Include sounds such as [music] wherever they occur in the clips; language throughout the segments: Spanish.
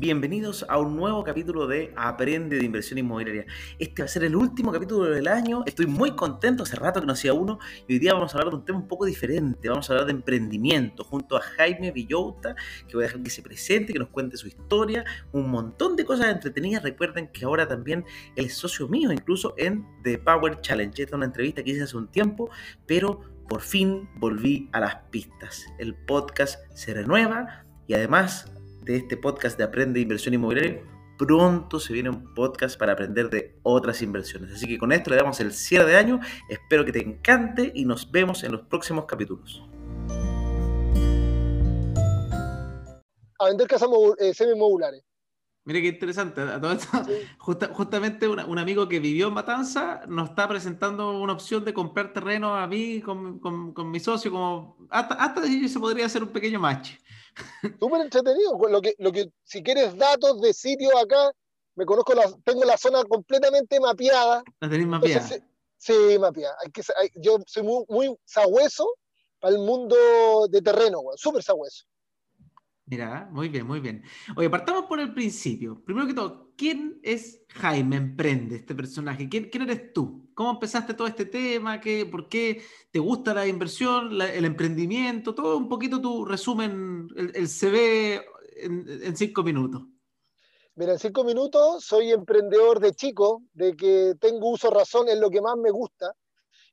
bienvenidos a un nuevo capítulo de Aprende de Inversión Inmobiliaria. Este va a ser el último capítulo del año, estoy muy contento, hace rato que no hacía uno y hoy día vamos a hablar de un tema un poco diferente, vamos a hablar de emprendimiento junto a Jaime Villota, que voy a dejar que se presente, que nos cuente su historia, un montón de cosas entretenidas. Recuerden que ahora también él es socio mío, incluso en The Power Challenge. Esta es una entrevista que hice hace un tiempo, pero por fin volví a las pistas. El podcast se renueva y además de este podcast de Aprende Inversión Inmobiliaria, pronto se viene un podcast para aprender de otras inversiones. Así que con esto le damos el cierre de año. Espero que te encante y nos vemos en los próximos capítulos. A vender casas eh, semi-modulares. Mire qué interesante. [laughs] justamente un, amigo que vivió en Matanza nos está presentando una opción de comprar terreno a mí con, mi socio. Como hasta, hasta se podría hacer un pequeño match. Súper entretenido. Lo que, lo que, si quieres datos de sitio acá, me conozco, la, tengo la zona completamente mapeada. ¿La tenéis mapeada? sí, mapeada. Hay que, yo soy muy, muy sabueso para el mundo de terreno, súper sabueso. Mira, muy bien, muy bien. Oye, partamos por el principio. Primero que todo, ¿quién es Jaime Emprende, este personaje? ¿Quién, quién eres tú? ¿Cómo empezaste todo este tema? ¿Qué, ¿Por qué te gusta la inversión, el emprendimiento? Todo un poquito tu resumen, el, CV en, cinco minutos. Mira, en cinco minutos soy emprendedor de chico, de que tengo uso razón, es lo que más me gusta.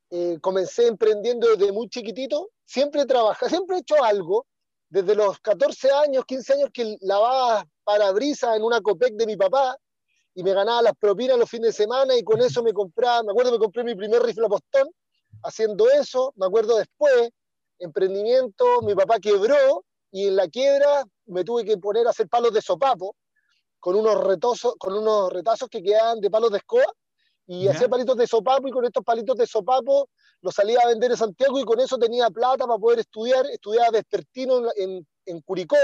Eh, comencé emprendiendo desde muy chiquitito, siempre trabajé, siempre he hecho algo desde los 14 años, 15 años que lavaba parabrisas en una Copec de mi papá y me ganaba las propinas los fines de semana y con eso me compraba, me acuerdo me compré mi primer rifle a postón haciendo eso, me acuerdo después, emprendimiento, mi papá quebró y en la quiebra me tuve que poner a hacer palos de sopapo con unos, retosos, con unos retazos que quedaban de palos de escoba y hacía palitos de sopapo y con estos palitos de sopapo los salía a vender en Santiago y con eso tenía plata para poder estudiar. Estudiaba vespertino en, en, Curicó.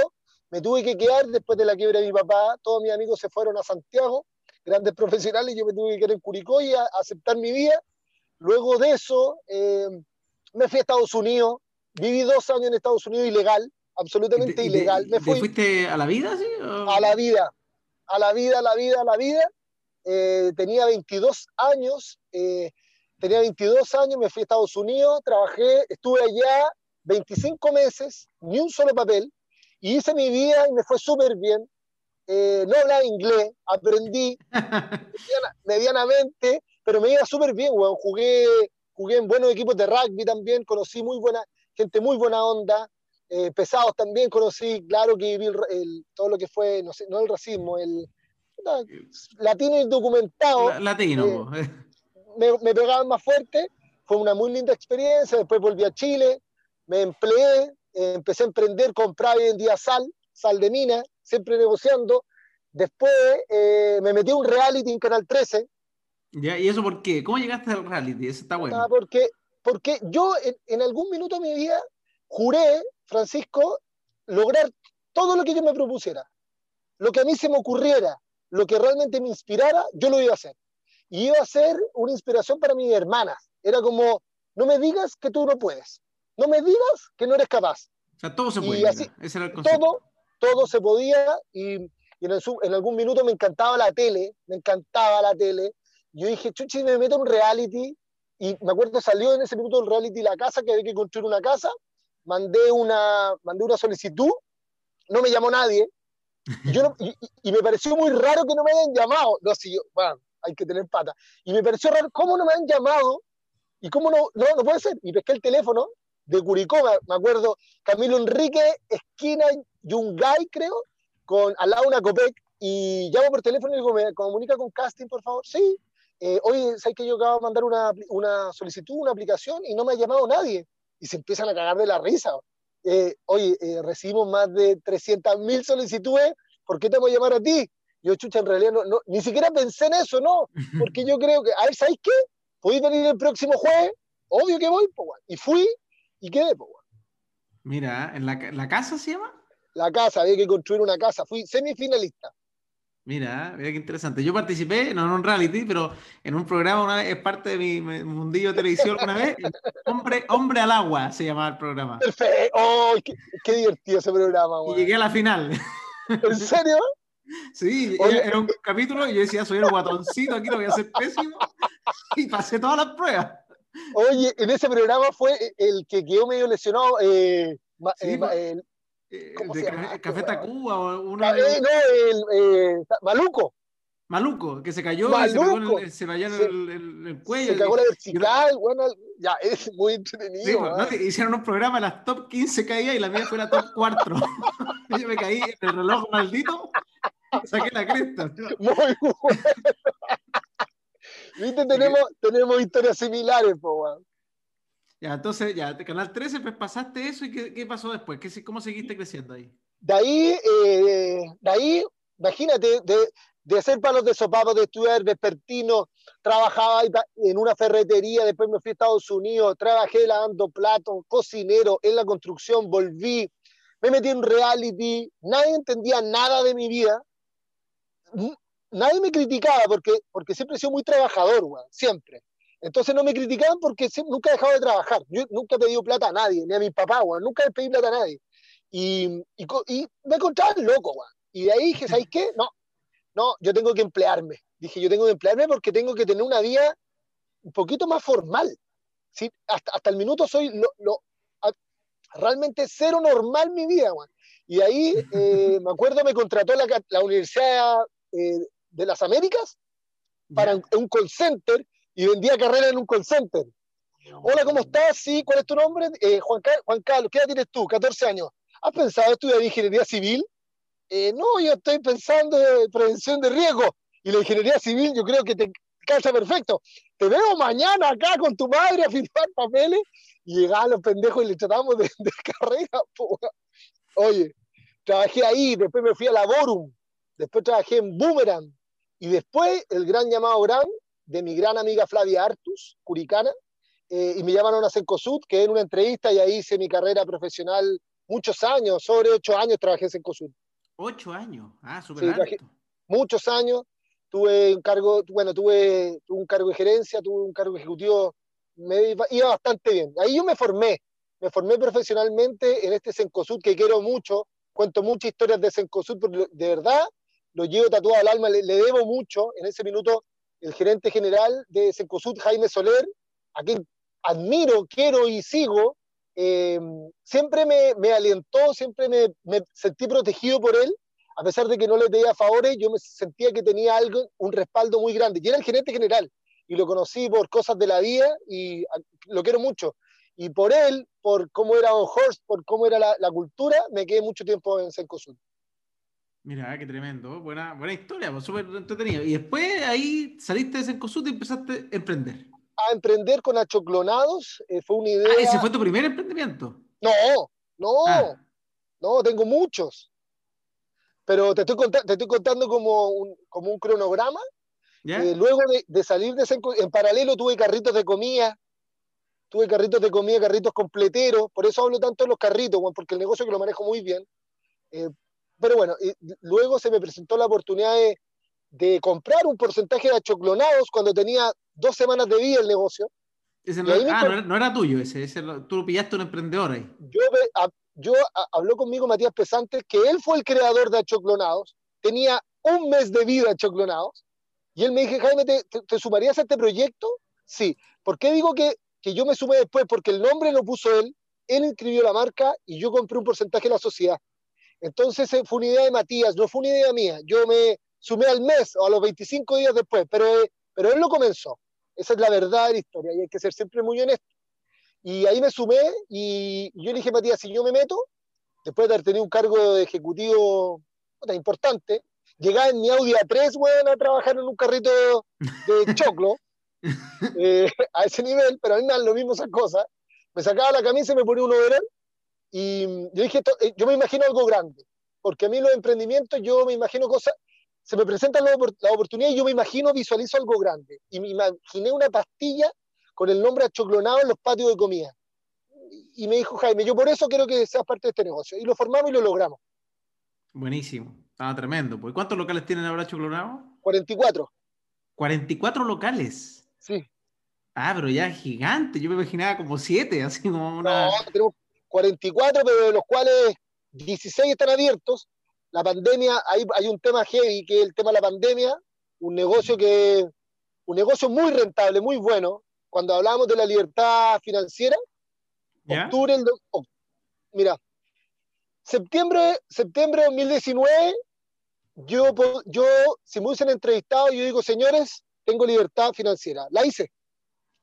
Me tuve que quedar después de la quiebra de mi papá. Todos mis amigos se fueron a Santiago, grandes [laughs] profesionales, y yo me tuve que quedar en Curicó y a, aceptar mi vida. Luego de eso, eh, me fui a Estados Unidos. Viví dos años en Estados Unidos ilegal, absolutamente ilegal. me fuiste a la vida, sí? A la vida, a la vida, a la vida, a la vida. Eh, tenía 22 años, eh, tenía 22 años, me fui a Estados Unidos, trabajé, estuve allá 25 meses, ni un solo papel, y hice mi vida y me fue súper bien. Eh, no hablaba inglés, aprendí [laughs] medianamente, pero me iba súper bien, Jugué, jugué en buenos equipos de rugby también, conocí muy buena gente, muy buena onda, pesados también conocí, claro que viví todo lo que fue, no, sé, no el racismo, el, latino indocumentado. Latino. Eh, [laughs] me, me, pegaban más fuerte. Fue una muy linda experiencia. Después volví a Chile, me empleé, eh, empecé a emprender, comprar hoy en día sal, sal de mina, siempre negociando. Después eh, me metí a un reality en Canal 13. Ya, ¿Y eso por qué? ¿Cómo llegaste al reality? Eso está bueno. Ah, porque, porque yo en, en algún minuto de mi vida juré, Francisco, lograr todo lo que yo me propusiera, lo que a mí se me ocurriera, lo que realmente me inspirara, yo lo iba a hacer. Y iba a ser una inspiración para mis hermanas. Era como, no me digas que tú no puedes. No me digas que no eres capaz. O sea, todo se podía. todo, todo se podía y, en, algún minuto me encantaba la tele, me encantaba la tele. Yo dije, chuchi, me meto en reality. Y me acuerdo, salió en ese minuto el reality La Casa, que había que construir una casa. Mandé una, mandé una solicitud, no me llamó nadie, y, yo y, me pareció muy raro que no me hayan llamado. No, si yo, bueno, hay que tener pata. Y me pareció raro, ¿cómo no me han llamado? ¿Y cómo no? No, no puede ser. Y pesqué el teléfono de Curicó, me acuerdo, Camilo Enrique, esquina Yungay, creo, con al lado una Copec, y llamo por teléfono y digo, ¿me comunica con casting, por favor? Sí. Eh, oye, ¿sabes que yo acabo de mandar una, una solicitud, una aplicación, y no me ha llamado nadie? Y se empiezan a cagar de la risa. Eh, oye, eh, recibimos más de 300.000 solicitudes, ¿por qué te voy a llamar a ti? Yo, chucha, en realidad no, ni siquiera pensé en eso, ¿no? [laughs] Porque yo creo que, a ver, ¿sabes qué? ¿Podéis venir el próximo jueves? Obvio que voy, pues, Y fui y quedé, pues, Mira, ¿en la, la casa se llama? La casa, había que construir una casa. Fui semifinalista. Mira, mira qué interesante. Yo participé, no en un reality, pero en un programa una vez, es parte de mi mundillo de televisión una vez. [laughs] Hombre, Hombre al agua se llamaba el programa. Perfecto. Oh, qué, divertido ese programa, Y llegué a la final. ¿En serio? Sí, era, un capítulo y yo decía, soy el guatoncito, aquí lo voy a hacer pésimo. [laughs] Y pasé todas las pruebas. Oye, en ese programa fue el que quedó medio lesionado. Eh, sí, eh, eh, de Café Tacuba o uno no, el, eh, Maluco. Maluco, que se cayó y se, pegó el, se vaya en el, el, cuello. Se cagó la vertical, bueno, ya, [laughs] es muy entretenido. Sí, ¿no? Hicieron un programa, las top 15 caía y la mía fue la top 4. [laughs] Yo me caí en el reloj maldito, saqué la cresta. [laughs] Muy bueno. Viste, tenemos, tenemos historias similares, po, Ya, entonces, ya, Canal 13, pues pasaste eso y ¿qué, qué pasó después? ¿Qué, ¿Cómo seguiste creciendo ahí? De ahí, eh, de ahí, imagínate, de, de hacer palos de sopapo, de estudiar vespertino, trabajaba en una ferretería, después me fui a Estados Unidos, trabajé lavando platos, cocinero, en la construcción, volví, me metí en reality, nadie entendía nada de mi vida, nadie me criticaba porque, porque siempre he sido muy trabajador, siempre. Entonces no me criticaban porque nunca he dejado de trabajar. Yo nunca he pedido plata a nadie, ni a mi papá, nunca he pedido plata a nadie. Y, y, y me encontraba loco, Y de ahí dije, [laughs] ¿sabes qué? No, no, yo tengo que emplearme. Dije, yo tengo que emplearme porque tengo que tener una vida un poquito más formal. ¿sí? Hasta, hasta el minuto soy lo, realmente cero normal mi vida. Y ahí, [laughs] eh, me acuerdo, me contrató la, la Universidad eh, de las Américas para un, call center y vendía carrera en un call center. Hola, ¿cómo estás? Sí, ¿cuál es tu nombre? Eh, Juan, Juan Carlos, ¿qué edad tienes tú? 14 años. ¿Has pensado estudiar ingeniería civil? Eh, no, yo estoy pensando en prevención de riesgo y la ingeniería civil yo creo que te calza perfecto. Te veo mañana acá con tu madre a firmar papeles y llegaban los pendejos y le tratamos de, carrera. [laughs] Oye, trabajé ahí, después me fui a Laborum, después trabajé en Boomerang y después el gran llamado gran de mi gran amiga Flavia Artus, curicana, eh, y me llamaron a Sencosud, que en una entrevista y ahí hice mi carrera profesional muchos años, sobre ocho años trabajé en Sencosud. Ocho años, ah, súper sí, Muchos años, tuve un cargo, bueno, tuve, un cargo de gerencia, tuve un cargo ejecutivo, me iba, bastante bien. Ahí yo me formé, me formé profesionalmente en este Sencosud que quiero mucho, cuento muchas historias de Sencosud, porque de verdad lo llevo tatuado al alma, le, debo mucho. En ese minuto, el gerente general de Sencosud, Jaime Soler, a quien admiro, quiero y sigo, eh, siempre me, me, alentó, siempre me, me, sentí protegido por él, a pesar de que no le pedía favores, yo me sentía que tenía algo, un respaldo muy grande. Y era el gerente general, y lo conocí por cosas de la vida, y lo quiero mucho. Y por él, por cómo era Don Horst, por cómo era la, la cultura, me quedé mucho tiempo en Sencosud. Mira, qué tremendo. Buena, buena historia, pues, súper entretenido. Y después ahí saliste de Sencosud y empezaste a emprender a emprender con achoclonados. Eh, fue una idea. Ah, ¿Ese fue tu primer emprendimiento? No, no, ah. no, tengo muchos. Pero te estoy, contando, te estoy contando como un, como un cronograma. Eh, luego de, salir de ese, en paralelo tuve carritos de comida, tuve carritos de comida, carritos completeros, por eso hablo tanto de los carritos, porque el negocio que lo manejo muy bien. Eh, pero bueno, luego se me presentó la oportunidad de, de comprar un porcentaje de achoclonados cuando tenía dos semanas de vida el negocio. no, ah, no, era, tuyo ese, ese, tú lo pillaste un emprendedor ahí. Yo, yo habló conmigo Matías Pesante, que él fue el creador de Achoclonados, tenía un mes de vida Achoclonados, y él me dijo, Jaime, ¿te, te, sumarías a este proyecto? Sí. ¿Por qué digo que, que yo me sumé después? Porque el nombre lo puso él, él inscribió la marca y yo compré un porcentaje de la sociedad. Entonces eh, fue una idea de Matías, no fue una idea mía. Yo me, sumé al mes o a los 25 días después, pero, pero él lo comenzó. Esa es la verdad de la historia y hay que ser siempre muy honesto. Y ahí me sumé y yo le dije, Matías, si yo me meto, después de haber tenido un cargo de ejecutivo importante, llegaba en mi Audi A3, bueno, a trabajar en un carrito de [laughs] choclo, eh, a ese nivel, pero a mí me dan lo mismo esas cosas. Me sacaba la camisa y me ponía un overall y yo dije, eh, yo me imagino algo grande, porque a mí los emprendimientos, yo me imagino cosas, se me presenta la, oportunidad y yo me imagino, visualizo algo grande. Y me imaginé una pastilla con el nombre achoclonado en los patios de comida. Y me dijo Jaime, yo por eso quiero que seas parte de este negocio. Y lo formamos y lo logramos. Buenísimo, estaba tremendo. Pues, ¿Cuántos locales tienen ahora achoclonado? 44. 44 locales. Sí. Ah, pero ya gigante. Yo me imaginaba como 7, así como una. No, tenemos 44, pero de los cuales 16 están abiertos la pandemia, hay, hay un tema heavy que es el tema de la pandemia, un negocio que, un negocio muy rentable, muy bueno. Cuando hablamos de la libertad financiera, octubre, el oc- mira, septiembre, septiembre de 2019, yo, yo, si me hubiesen entrevistado, yo digo, señores, tengo libertad financiera. La hice.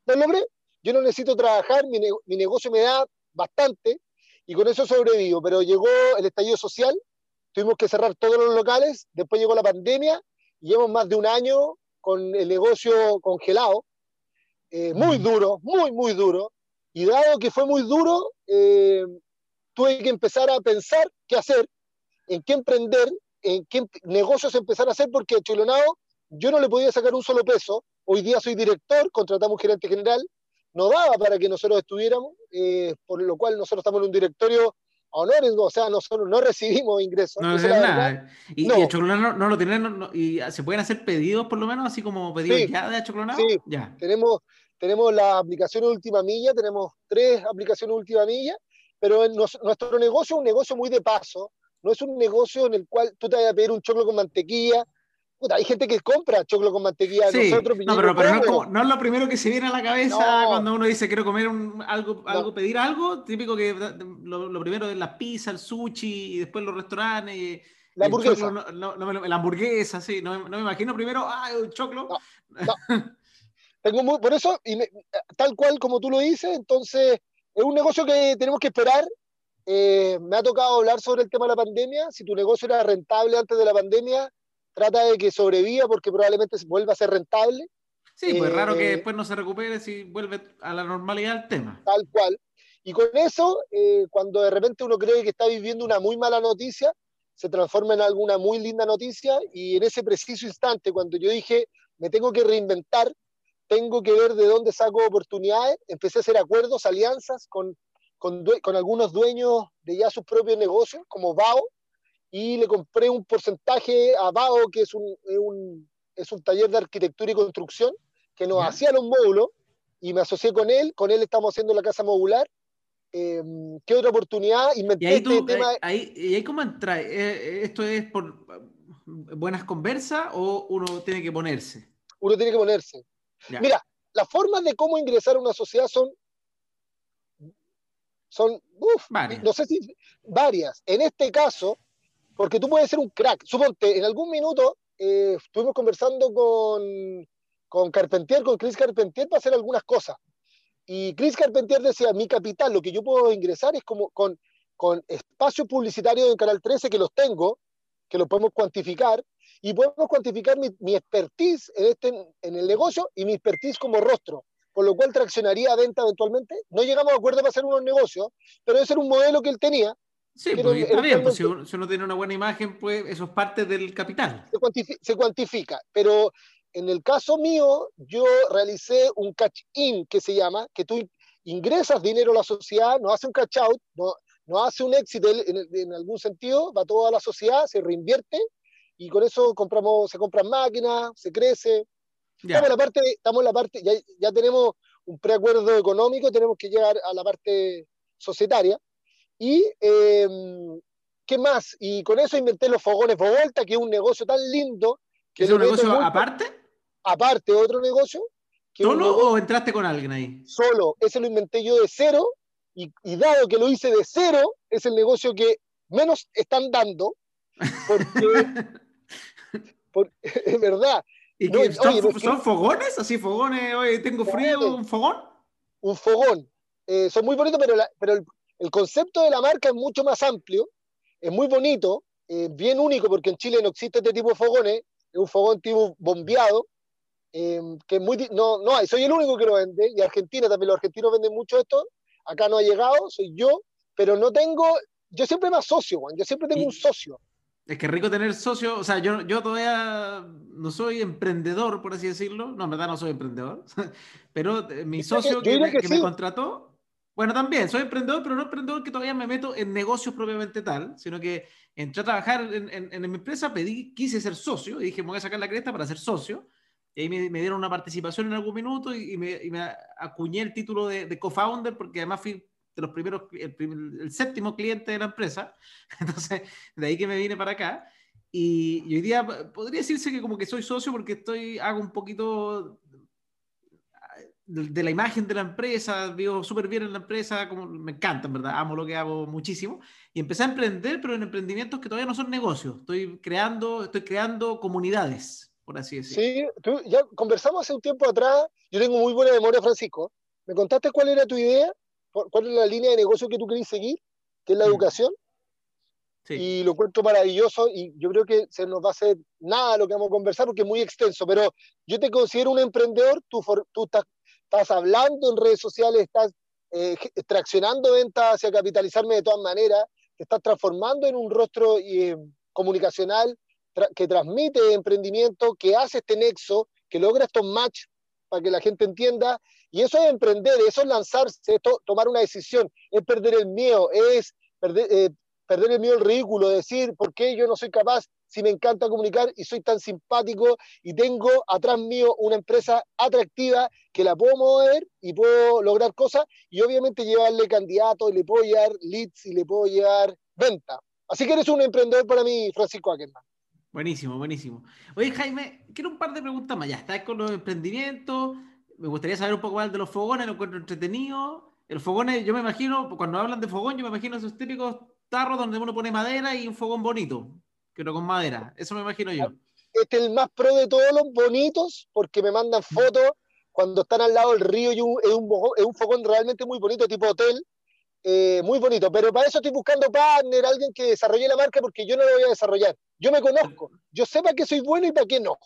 ¿Lo logré? Yo no necesito trabajar, mi, ne- mi negocio me da bastante y con eso sobrevivo. Pero llegó el estallido social, tuvimos que cerrar todos los locales, después llegó la pandemia y llevamos más de un año con el negocio congelado. Eh, muy Mm. duro, muy, muy duro. Y dado que fue muy duro, eh, tuve que empezar a pensar qué hacer, en qué emprender, en qué negocios empezar a hacer, porque a Chilonao yo no le podía sacar un solo peso. Hoy día soy director, contratamos un gerente general, no daba para que nosotros estuviéramos, eh, por lo cual nosotros estamos en un directorio honores, o sea, nosotros no recibimos ingresos. No nada. Y, No. y no, no lo tienen, no- y se pueden hacer pedidos por lo menos, así como pedidos Sí. ya de Achoclonado. Sí. Ya. Tenemos, tenemos la aplicación última milla, tenemos tres aplicaciones última milla, pero en nos- nuestro negocio es un negocio muy de paso, no es un negocio en el cual tú te vas a pedir un choclo con mantequilla. Puta, hay gente que compra choclo con mantequilla, Sí, nosotros no, pero, pero no, es como- como- no es lo primero que se viene a la cabeza No. cuando uno dice quiero comer un- algo, algo, pedir algo. Típico que lo, lo primero es la pizza, el sushi y después los restaurantes. Y, La hamburguesa. choclo me la sí. No, me- no me imagino primero, ah, un choclo. No. [laughs] Tengo muy- por eso, y me- tal cual como tú lo dices, entonces es un negocio que tenemos que esperar. Eh, me ha tocado hablar sobre el tema de la pandemia. Si tu negocio era rentable antes de la pandemia, trata de que sobreviva porque probablemente vuelva a ser rentable. Sí, pues es raro que Eh, después no se recupere si vuelve a la normalidad el tema. tal cual. Y con eso, eh, cuando de repente uno cree que está viviendo una muy mala noticia, se transforma en alguna muy linda noticia y en ese preciso instante, cuando yo dije, me tengo que reinventar, tengo que ver de dónde saco oportunidades, empecé a hacer acuerdos, alianzas con, con, con algunos dueños de ya sus propios negocios, como BAO, y le compré un porcentaje a BAO, que es un, es un, es un taller de arquitectura y construcción, que nos Ya. hacía los módulos, y me asocié con él, con él estamos haciendo la casa modular. Eh, ¿Qué otra oportunidad? Y Inventé ahí este tú, tema. ahí, y ahí cómo entra, Eh, ¿esto es por eh, buenas conversas o uno tiene que ponerse? Uno tiene que ponerse. Ya. Mira, las formas de cómo ingresar a una sociedad son, son uf, no sé si varias. En este caso, porque tú puedes ser un crack. Suponte, en algún minuto eh, estuvimos conversando con, con Carpentier, con Chris Carpentier, para hacer algunas cosas. Y Chris Carpentier decía, mi capital, lo que yo puedo ingresar es como con, con espacios publicitarios en Canal 13 que los tengo, que los podemos cuantificar, y podemos cuantificar mi, mi expertise en, este, en el negocio y mi expertise como rostro, por lo cual traccionaría a venta eventualmente. No llegamos a acuerdo para hacer unos negocios, pero ese era un modelo que él tenía, Sí, Pero pues, está bien, pues, si uno, si uno tiene una buena imagen, pues eso es parte del capital. se, cuantifi- se cuantifica, pero en el caso mío, yo realicé un catch-in que se llama, que tú ingresas dinero a la sociedad, no hace un catch-out, no, no hace un éxito en, en- en algún sentido, va toda la sociedad, se reinvierte y con eso compramos, se compran máquinas, se crece. Ya. Estamos en la parte, estamos en la parte, ya, ya tenemos un preacuerdo económico, tenemos que llegar a la parte societaria. Y, eh, ¿qué más? Y con eso inventé los fogones Volta, que es un negocio tan lindo. Que ¿Es un negocio muy- aparte? Aparte, otro negocio. Que ¿Solo negocio o entraste con alguien ahí? solo. Ese lo inventé yo de cero. Y, y dado que lo hice de cero, es el negocio que menos están dando. Porque, [laughs] [laughs] es verdad. ¿Y No, son, oye, fogones? ¿Así fogones? Oye, tengo frío, un fogón. un fogón. Eh, son muy bonitos, pero, la- pero el, el concepto de la marca es mucho más amplio, es muy bonito, eh, bien único, porque en Chile no existe este tipo de fogones, es un fogón tipo bombeado, eh, que es muy, no, no hay, soy el único que lo vende, y Argentina también, los argentinos venden mucho esto, acá no ha llegado, soy yo, pero no tengo, yo siempre me asocio, Juan, yo siempre tengo Y- un socio. Es que rico tener socio, o sea, yo, yo todavía no soy emprendedor, por así decirlo. No, en verdad no soy emprendedor. [laughs] Pero eh, mi socio que- que, me, que que me contrató, bueno, también soy emprendedor, pero no emprendedor que todavía me meto en negocios propiamente tal, sino que entré a trabajar en, en- en mi empresa, pedí, quise ser socio y dije, me voy a sacar la cresta para ser socio. Y ahí me, me dieron una participación en algún minuto y, y me, y me acuñé el título de, de co-founder porque además fui de los primeros, el, el séptimo cliente de la empresa. [laughs] Entonces, de ahí que me vine para acá. Y, y hoy día podría decirse que como que soy socio porque estoy, hago un poquito de, la imagen de la empresa, vivo súper bien en la empresa, como me encanta, en verdad, amo lo que hago muchísimo. Y empecé a emprender, pero en emprendimientos que todavía no son negocios. Estoy creando, estoy creando comunidades, por así decirlo. Sí, tú, ya conversamos hace un tiempo atrás. Yo tengo muy buena memoria, Francisco. ¿Me contaste cuál era tu idea? ¿Cuál es la línea de negocio que tú querías seguir? Que es la Mm. educación. Sí. y lo encuentro maravilloso y yo creo que se nos va a hacer nada lo que vamos a conversar porque es muy extenso, pero yo te considero un emprendedor, tú, for- tú estás, estás hablando en redes sociales, estás eh, traccionando ventas hacia capitalizarme de todas maneras, te estás transformando en un rostro eh, comunicacional que transmite emprendimiento, que hace este nexo, que logra estos match para que la gente entienda, y eso es emprender, eso es lanzarse, es to- tomar una decisión, es perder el miedo, es perder, eh, perder el miedo al ridículo, decir por qué yo no soy capaz si me encanta comunicar y soy tan simpático y tengo atrás mío una empresa atractiva que la puedo mover y puedo lograr cosas y obviamente llevarle candidatos y le puedo llevar leads y le puedo llevar venta. Así que eres un emprendedor para mí, Francisco Ackerman. Buenísimo, buenísimo. Oye, Jaime, quiero un par de preguntas más. Ya estás con los emprendimientos. Me gustaría saber un poco más de los fogones, lo encuentro entretenido. El fogones, yo me imagino, cuando hablan de fogón, yo me imagino esos típicos tarros donde uno pone madera y un fogón bonito, pero con madera. Eso me imagino yo. Este es el más pro de todos los bonitos porque me mandan fotos cuando están al lado del río y un- es, un, es un fogón realmente muy bonito, tipo hotel, eh, muy bonito. Pero para eso estoy buscando partner, alguien que desarrolle la marca porque yo no lo voy a desarrollar. Yo me conozco, yo sé para qué soy bueno y para qué no.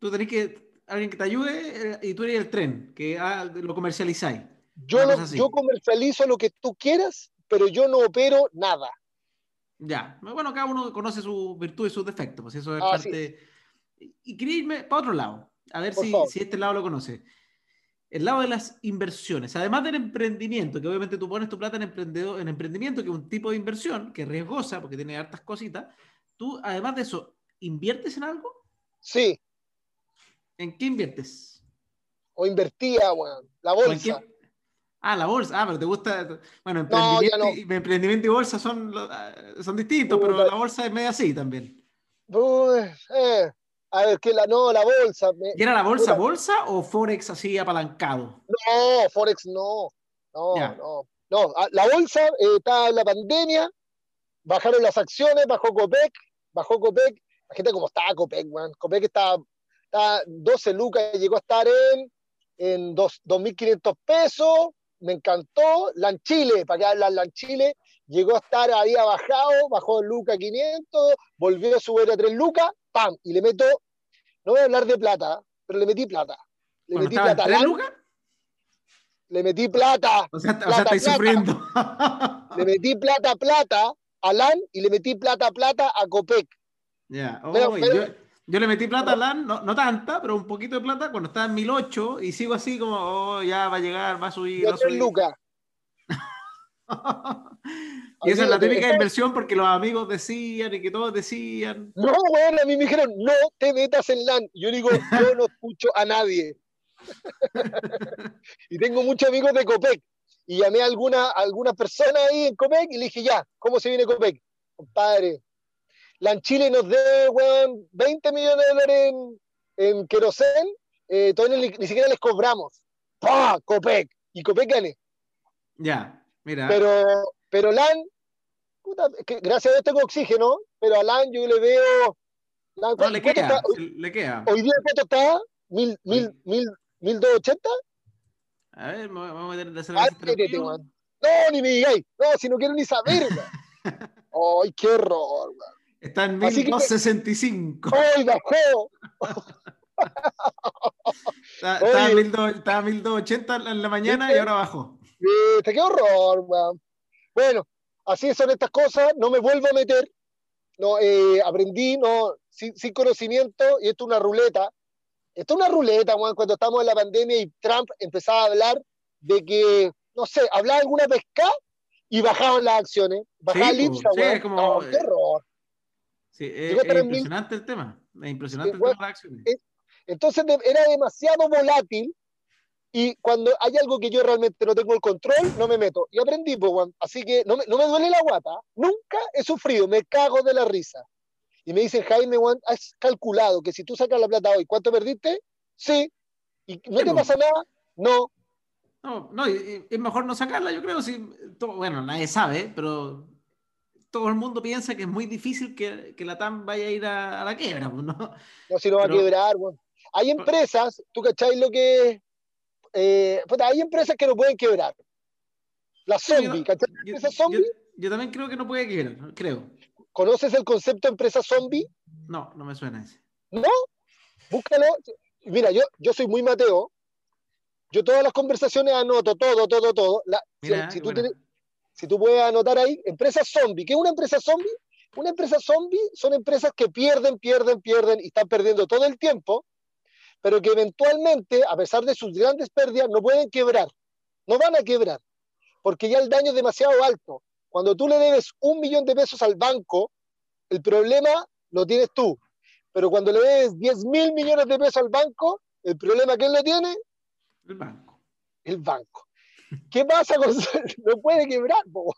Tú tenés que, alguien que te ayude eh, y tú eres el tren, que ah, lo comercializáis. Yo, lo- yo comercializo lo que tú quieras, pero yo no opero nada. Ya, bueno, cada uno conoce sus virtudes y sus defectos, pues eso es Así parte. Y quería irme para otro lado, a ver si, este lado lo conoce. El lado de las inversiones, además del emprendimiento, que obviamente tú pones tu plata en, emprendedor, en emprendimiento, que es un tipo de inversión que es riesgosa porque tiene hartas cositas, tú, además de eso, ¿inviertes en algo? Sí, ¿En qué inviertes? o invertía, weón, la ¿O en bolsa. Ah, la bolsa. Ah, pero te gusta. Bueno, No, emprendimiento, y, emprendimiento y bolsa son, ah, son distintos, pero la bolsa es medio así también. Uy, eh, a ver, que la, no, la bolsa. me- ¿Y era la bolsa bolsa o Forex así apalancado? No, Forex no. No, no. No, la bolsa eh, estaba en la pandemia, bajaron las acciones, bajó Copec, bajó Copec. La gente como estaba Copec, man. Copec estaba, estaba 12 lucas, llegó a estar en, en dos- 2.500 pesos, me encantó. Lanchile, para que hablan Lanchile, llegó a estar, había bajado, bajó lucas 500, volvió a subir a 3 lucas, ¡pam! Y le meto, no voy a hablar de plata, pero le metí plata. Le metí plata. a tres lucas, le metí plata, o sea, o sea, Plata, estáis plata. sufriendo. le metí plata plata a LAN y le metí plata plata a Copec. Ya, pero- yo, yo le metí plata a LAN, no, no tanta, pero un poquito de plata cuando estaba en 1008 y sigo así como, oh, ya va a llegar, va a subir, va a subir. lucas. [laughs] y esa es la típica inversión porque los amigos decían y que todos decían. No, a mí me dijeron, no te metas en LAN. Yo digo, yo no escucho a nadie. [laughs] y tengo muchos amigos de Copec. Y llamé a alguna, a algunas personas ahí en Copec y le dije, ya, ¿cómo se viene Copec? Compadre, LAN Chile nos debe, weón, 20 millones de dólares en, en querosén, eh, todavía ni, ni siquiera les cobramos. ¡Pah! Copec. Y Copec gané. Ya, mira. Pero, pero LAN, puta, es que gracias a Dios tengo oxígeno, pero a LAN yo le veo. LAN, no, le ¿cuánto queda, está? le queda. Hoy día cuánto está? ¿Mil, mil, mil, mil doscientos ochenta? A ver, voy a meter de weón. No, ni me digáis. No, si no quiero ni saber. [laughs] Ay, qué horror, weón. Está en Así que- 1265. Ay, bajó. Está, en 1200 estaba en 1280 en la mañana y ahora bajó. Viste, qué horror, weón. Bueno, así son estas cosas, no me vuelvo a meter. No, eh, aprendí, no, sin, sin conocimiento, y esto es una ruleta. Esto es una ruleta, weón, cuando estamos en la pandemia y Trump empezaba a hablar de que, no sé, hablaba alguna pesca y bajaban las acciones. Bajaba Sí, el IPSA, sí, weón. es como, No, qué horror. Sí, es, es impresionante el tema. Es impresionante el bueno, tema de las acciones. Entonces era demasiado volátil Y cuando hay algo que yo realmente no tengo el control, no me meto. Y aprendí, pues. Así que no me, no me duele la guata. Nunca he sufrido, me cago de la risa. Y me dicen, Jaime, weón, has calculado que si tú sacas la plata hoy, ¿cuánto perdiste? Sí. ¿Y no te pues. pasa nada? No. No, no, es mejor no sacarla, yo creo. Si, todo- bueno, nadie sabe, pero todo el mundo piensa que es muy difícil que, que la TAM vaya a ir a, a la quiebra, pues, ¿no? No, si no va Pero- a quebrar. Hay empresas, tú cacháis lo que? Eh, puta, hay empresas que no pueden quebrar. Las zombie, Yo- ¿cachai? yo, ¿Empresa yo- zombie? yo también creo que no puede quebrar, creo. ¿Conoces el concepto de empresa zombie? No, no me suena ese. ¿No? Búscalo. Mira, yo, yo soy muy Mateo. Yo todas las conversaciones anoto todo, todo, todo. La- Mira, si, qué tú tienes- si tú puedes anotar ahí, empresa zombie. ¿Qué es una empresa zombie? Una empresa zombie son empresas que pierden, pierden, pierden y están perdiendo todo el tiempo, pero que eventualmente, a pesar de sus grandes pérdidas, no pueden quebrar. No van a quebrar, porque ya el daño es demasiado alto. Cuando tú le debes un millón de pesos al banco, el problema lo tienes tú. Pero cuando le debes 10 mil millones de pesos al banco, el problema ¿quién lo tiene? El banco. El banco. ¿Qué pasa con? [laughs] No puede quebrar, po.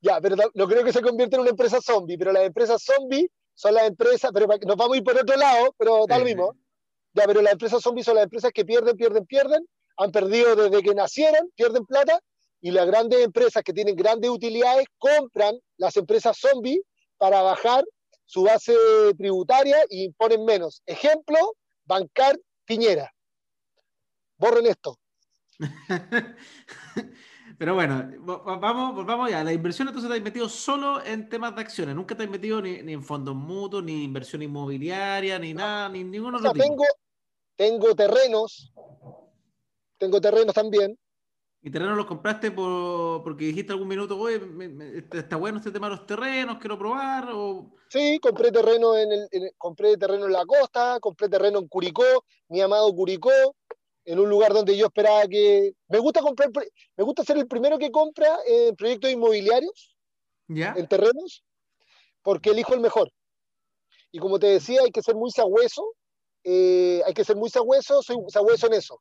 Ya, pero no- creo que se convierta en una empresa zombie, pero las empresas zombie son las empresas, pero nos vamos a ir por otro lado, pero da lo mismo. Ya, pero las empresas zombies son las empresas que pierden, pierden, pierden, han perdido desde que nacieron, pierden plata, y las grandes empresas que tienen grandes utilidades compran las empresas zombies para bajar su base tributaria y imponen menos. Ejemplo, Bancar Piñera. Borren esto. [laughs] Pero bueno, vamos, volvamos ya. La inversión entonces te has metido solo en temas de acciones. Nunca te has metido ni, ni en fondos mutuos, ni inversión inmobiliaria, ni nada, ni ningún O sea, tengo, tengo terrenos, tengo terrenos también. ¿Y terrenos los compraste por, porque dijiste algún minuto, oye, me- me- este- está bueno este tema de los terrenos, quiero probar? O... Sí, compré terreno en el, en el- compré terreno en la costa, compré terreno en Curicó, mi amado Curicó, en un lugar donde yo esperaba que. Me gusta comprar, me gusta ser el primero que compra en proyectos inmobiliarios, ¿Ya? en terrenos, porque elijo el mejor. Y como te decía, hay que ser muy sagüeso, eh, hay que ser muy sagüeso, soy sagüeso en eso.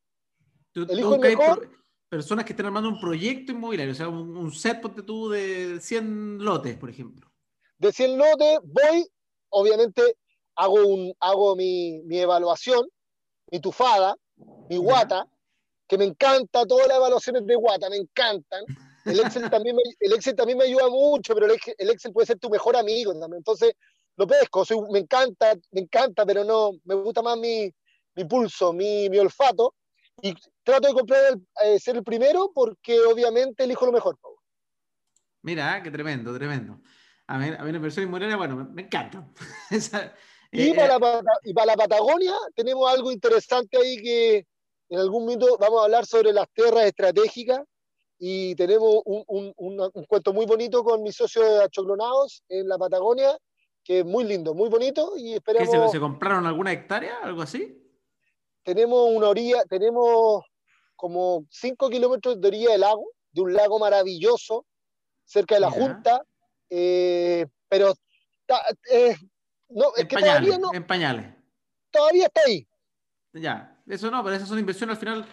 Tú, tú elijo el buscas mejor. personas que estén armando un proyecto inmobiliario, o sea, un, un set, ponte tú, de 100 lotes, por ejemplo. de 100 lotes, voy, obviamente hago, un, hago mi, mi evaluación, mi tufada, mi Ya. guata, que me encanta, todas las evaluaciones de guata, me encantan. El Excel también me, el Excel también me ayuda mucho, pero el Excel, el Excel puede ser tu mejor amigo también. Entonces, lo pesco, soy- me encanta, me encanta, pero no, me gusta más mi, mi pulso, mi, mi olfato. Y trato de comprar el- eh, ser el primero porque obviamente elijo lo mejor. Mira, qué tremendo, tremendo. A mí, a mí la inversión inmobiliaria, bueno, me, me encanta. [laughs] Esa- Y, eh, para eh, la, y para la Patagonia tenemos algo interesante ahí que en algún minuto vamos a hablar sobre las tierras estratégicas y tenemos un, un- un- un cuento muy bonito con mi socio de Achoclonados en la Patagonia, que es muy lindo, muy bonito y ¿qué, esperamos, se, se compraron alguna hectárea? ¿Algo así? tenemos una orilla, tenemos como 5 kilómetros de orilla del lago, de un lago maravilloso, cerca de la Ya. Junta, eh, pero ta- eh, no, es En que pañales, todavía, no, en pañales. todavía está ahí. Ya, eso no, pero esas son inversiones al final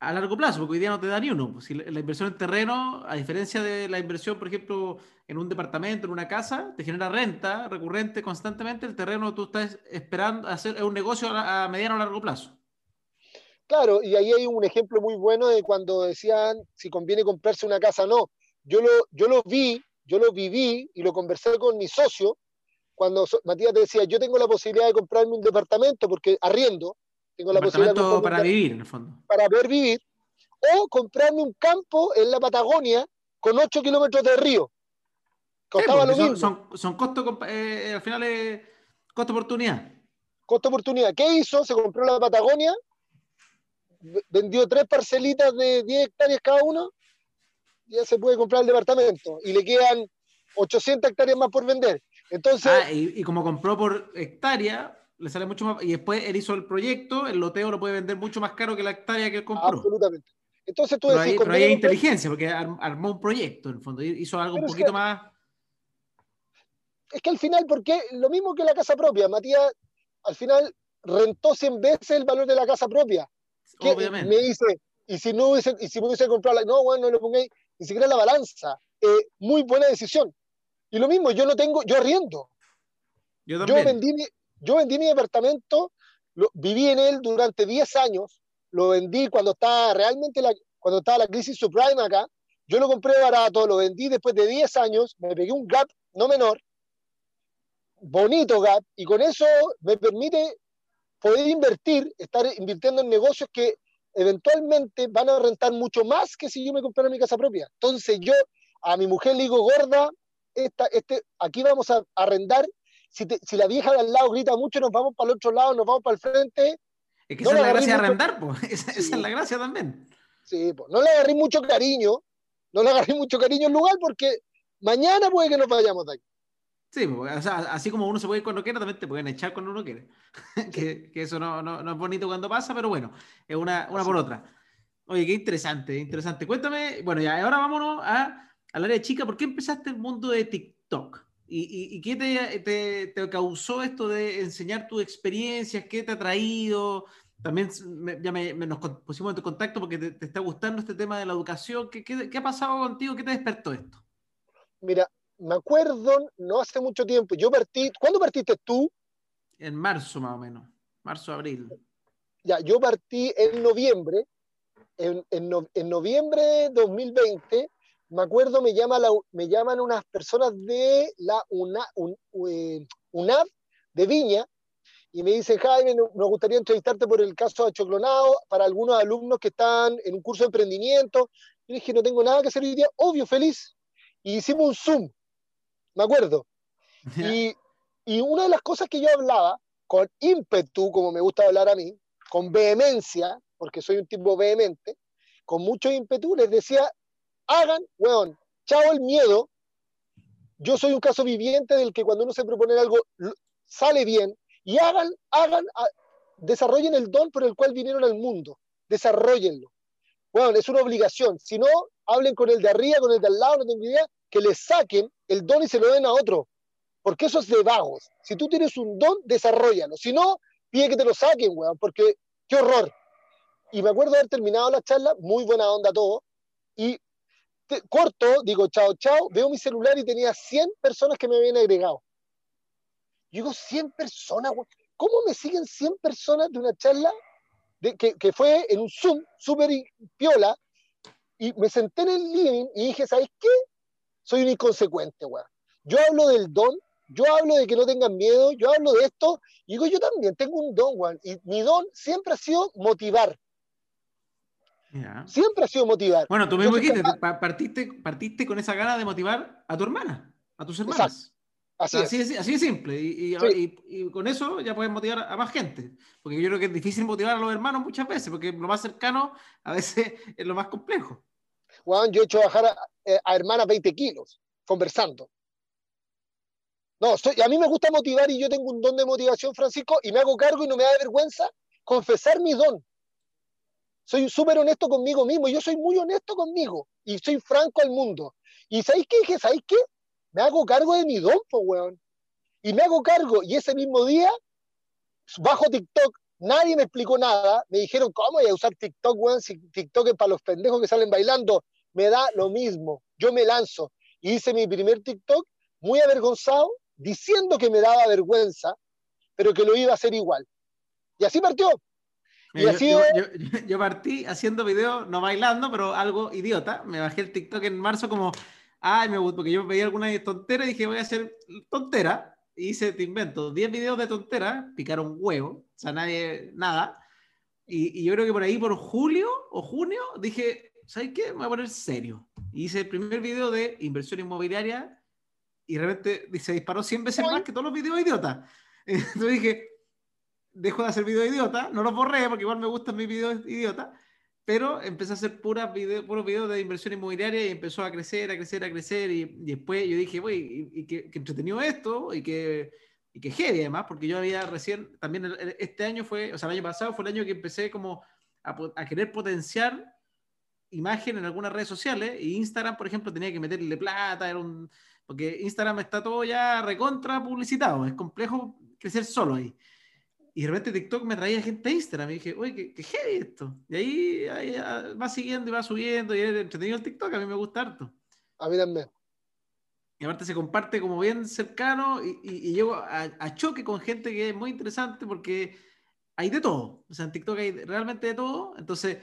a largo plazo, porque hoy día no te da ni uno. Si la, inversión en terreno, a diferencia de la inversión, por ejemplo, en un departamento, en una casa, te genera renta recurrente constantemente. El terreno tú estás esperando hacer un negocio a, a mediano o largo plazo. Claro, y ahí hay un ejemplo muy bueno de cuando decían si conviene comprarse una casa o no. Yo lo, yo lo vi, yo lo viví y lo conversé con mi socio cuando Matías decía, yo tengo la posibilidad de comprarme un departamento porque arriendo, tengo la posibilidad de comprarme para un vivir, en el fondo. para poder vivir, o comprarme un campo en la Patagonia con 8 kilómetros de río. Costaba lo son, mismo, son, son costo, compa- eh, al final es costo-oportunidad. costo oportunidad. ¿Qué hizo? Se compró la Patagonia, vendió tres parcelitas de 10 hectáreas cada uno, ya se puede comprar el departamento y le quedan 800 hectáreas más por vender. Entonces, Ah, y, y como compró por hectárea, le sale mucho más. Y después él hizo el proyecto, el loteo lo puede vender mucho más caro que la hectárea que él compró. absolutamente. Entonces tú Pero decís, ahí, pero hay inteligencia, porque ar- armó un proyecto, en el fondo. Hizo algo un es poquito que- más. es que al final, porque lo mismo que la casa propia, Matías, al final rentó 100 veces el valor de la casa propia. Obviamente. Me dice, y si no hubiese, y si me hubiese comprado la, no, bueno, no lo pongáis ni siquiera la balanza. Eh, muy buena decisión. Y lo mismo, yo no tengo, yo arriendo. Yo Yo vendí, mi- yo vendí mi departamento, lo- viví en él durante 10 años, lo vendí cuando estaba realmente la, cuando estaba la crisis subprime acá, yo lo compré barato, lo vendí después de 10 años, me pegué un gap no menor, bonito gap, y con eso me permite poder invertir, estar invirtiendo en negocios que eventualmente van a rentar mucho más que si yo me comprara mi casa propia. Entonces yo a mi mujer le digo, gorda, esta, este, aquí vamos a arrendar si, te- si la vieja de al lado grita mucho, nos vamos para el otro lado, nos vamos para el frente. Es que No esa es la gracia de arrendar, pues. [laughs] Esa, esa Sí. es la gracia también. Sí, pues, no le agarré mucho cariño, no le agarré mucho cariño al lugar porque mañana puede que nos vayamos de aquí. Sí, o sea, así como uno se puede ir cuando quiera, también te pueden echar cuando uno quiere. [laughs] que, que eso no, no, no es bonito cuando pasa, pero bueno, es una, una por otra. Oye, qué interesante, interesante. Cuéntame, bueno, ya ahora vámonos a, al área chica. ¿Por qué empezaste el mundo de TikTok? ¿Y, y, y qué te, te, te causó esto de enseñar tus experiencias? ¿Qué te ha traído? También me- ya me, me- nos pusimos en tu contacto porque te, te está gustando este tema de la educación. ¿Qué, qué, qué ha pasado contigo? ¿Qué te despertó esto? Mira, me acuerdo, no hace mucho tiempo, yo partí, ¿cuándo partiste tú? En marzo más o menos, marzo, abril. Ya, yo partí en noviembre, en, en no- en noviembre de 2020, me acuerdo, me, llama la, me llaman unas personas de la UNA, un- eh, UNAV de Viña y me dicen, Jaime, no- nos gustaría entrevistarte por el caso de Choclonado para algunos alumnos que están en un curso de emprendimiento. Yo dije, no tengo nada que hacer hoy día, obvio, feliz. Y hicimos un Zoom, me acuerdo. [laughs] Y, y una de las cosas que yo hablaba con ímpetu, como me gusta hablar a mí, con vehemencia, porque soy un tipo vehemente, con mucho ímpetu, les decía, hagan, weón, chao el miedo. Yo soy un caso viviente del que cuando uno se propone algo sale bien y hagan, hagan, a- desarrollen el don por el cual vinieron al mundo, desarrollenlo. Bueno, es una obligación. Si no, hablen con el de arriba, con el de al lado, no tengo idea, que le saquen el don y se lo den a otro. Porque eso es de vagos. Si tú tienes un don, desarrollalo. Si no, pide que te lo saquen, weón, porque qué horror. Y me acuerdo haber terminado la charla, muy buena onda todo, y corto, digo chao, chao, veo mi celular y tenía 100 personas que me habían agregado. Yo digo, 100 personas. ¿Cómo me siguen 100 personas de una charla que, fue en un Zoom, súper piola, y me senté en el living y dije, ¿sabes qué? Soy un inconsecuente, weón. Yo hablo del don, yo hablo de que no tengan miedo, yo hablo de esto, y digo, yo también tengo un don, weón. Y mi don siempre ha sido motivar, Siempre ha sido motivar. Bueno, tú mismo dijiste, partiste, partiste con esa gana de motivar a tu hermana, a tus hermanas. Así así, es. así de simple. Y, y- Sí. y- y con eso ya puedes motivar a más gente. Porque yo creo que es difícil motivar a los hermanos muchas veces, porque lo más cercano a veces [laughs] es lo más complejo. Weón, yo he hecho bajar a, eh, a hermanas 20 kilos, conversando. No, soy- a mí me gusta motivar y yo tengo un don de motivación, Francisco, y me hago cargo y no me da vergüenza confesar mi don. Soy súper honesto conmigo mismo, yo soy muy honesto conmigo y soy franco al mundo. ¿Y sabéis qué? Dije, ¿sabéis qué? Me hago cargo de mi don, po, weón. Y me hago cargo, y ese mismo día, bajo TikTok, nadie me explicó nada. Me dijeron, ¿cómo voy a usar TikTok, weón? Si TikTok es para los pendejos que salen bailando. Me da lo mismo. Yo me lanzo. Y hice mi primer TikTok muy avergonzado, diciendo que me daba vergüenza, pero que lo iba a hacer igual. Y así partió. Y Mira, así yo, yo- yo- [laughs] yo partí haciendo videos, no bailando, pero algo idiota. Me bajé el TikTok en marzo como, ay, me porque yo veía alguna tontera y dije, voy a hacer tontera. Y hice, te invento, 10 videos de tontera, picaron huevo, o sea, nadie, nada. Y, y yo creo que por ahí, por julio o junio, dije, ¿sabes qué? Me voy a poner serio. Y hice el primer video de inversión inmobiliaria y de repente se disparó 100 veces más que todos los videos idiotas. [laughs] Entonces dije, dejo de hacer videos idiotas, no los borré porque igual me gustan mis videos idiotas, pero empecé a hacer puras video, puros videos de inversión inmobiliaria y empezó a crecer, a crecer, a crecer y, después yo dije, güey, y, que, que entretenido esto y que, y que heavy además, porque yo había recién, también este año fue, o sea, el año pasado fue el año que empecé como a, a querer potenciar imagen en algunas redes sociales y Instagram, por ejemplo, tenía que meterle plata, era un, porque Instagram está todo ya recontra publicitado, es complejo crecer solo ahí. Y de repente TikTok me traía gente a Instagram. Y dije, oye, qué, qué heavy esto. Y ahí, ahí, ah, va siguiendo y va subiendo. Y es entretenido el TikTok. A mí me gusta harto. A mí también. Y aparte se comparte como bien cercano y, y, y llego a, a, choque con gente que es muy interesante porque hay de todo. O sea, en TikTok hay realmente de todo. Entonces,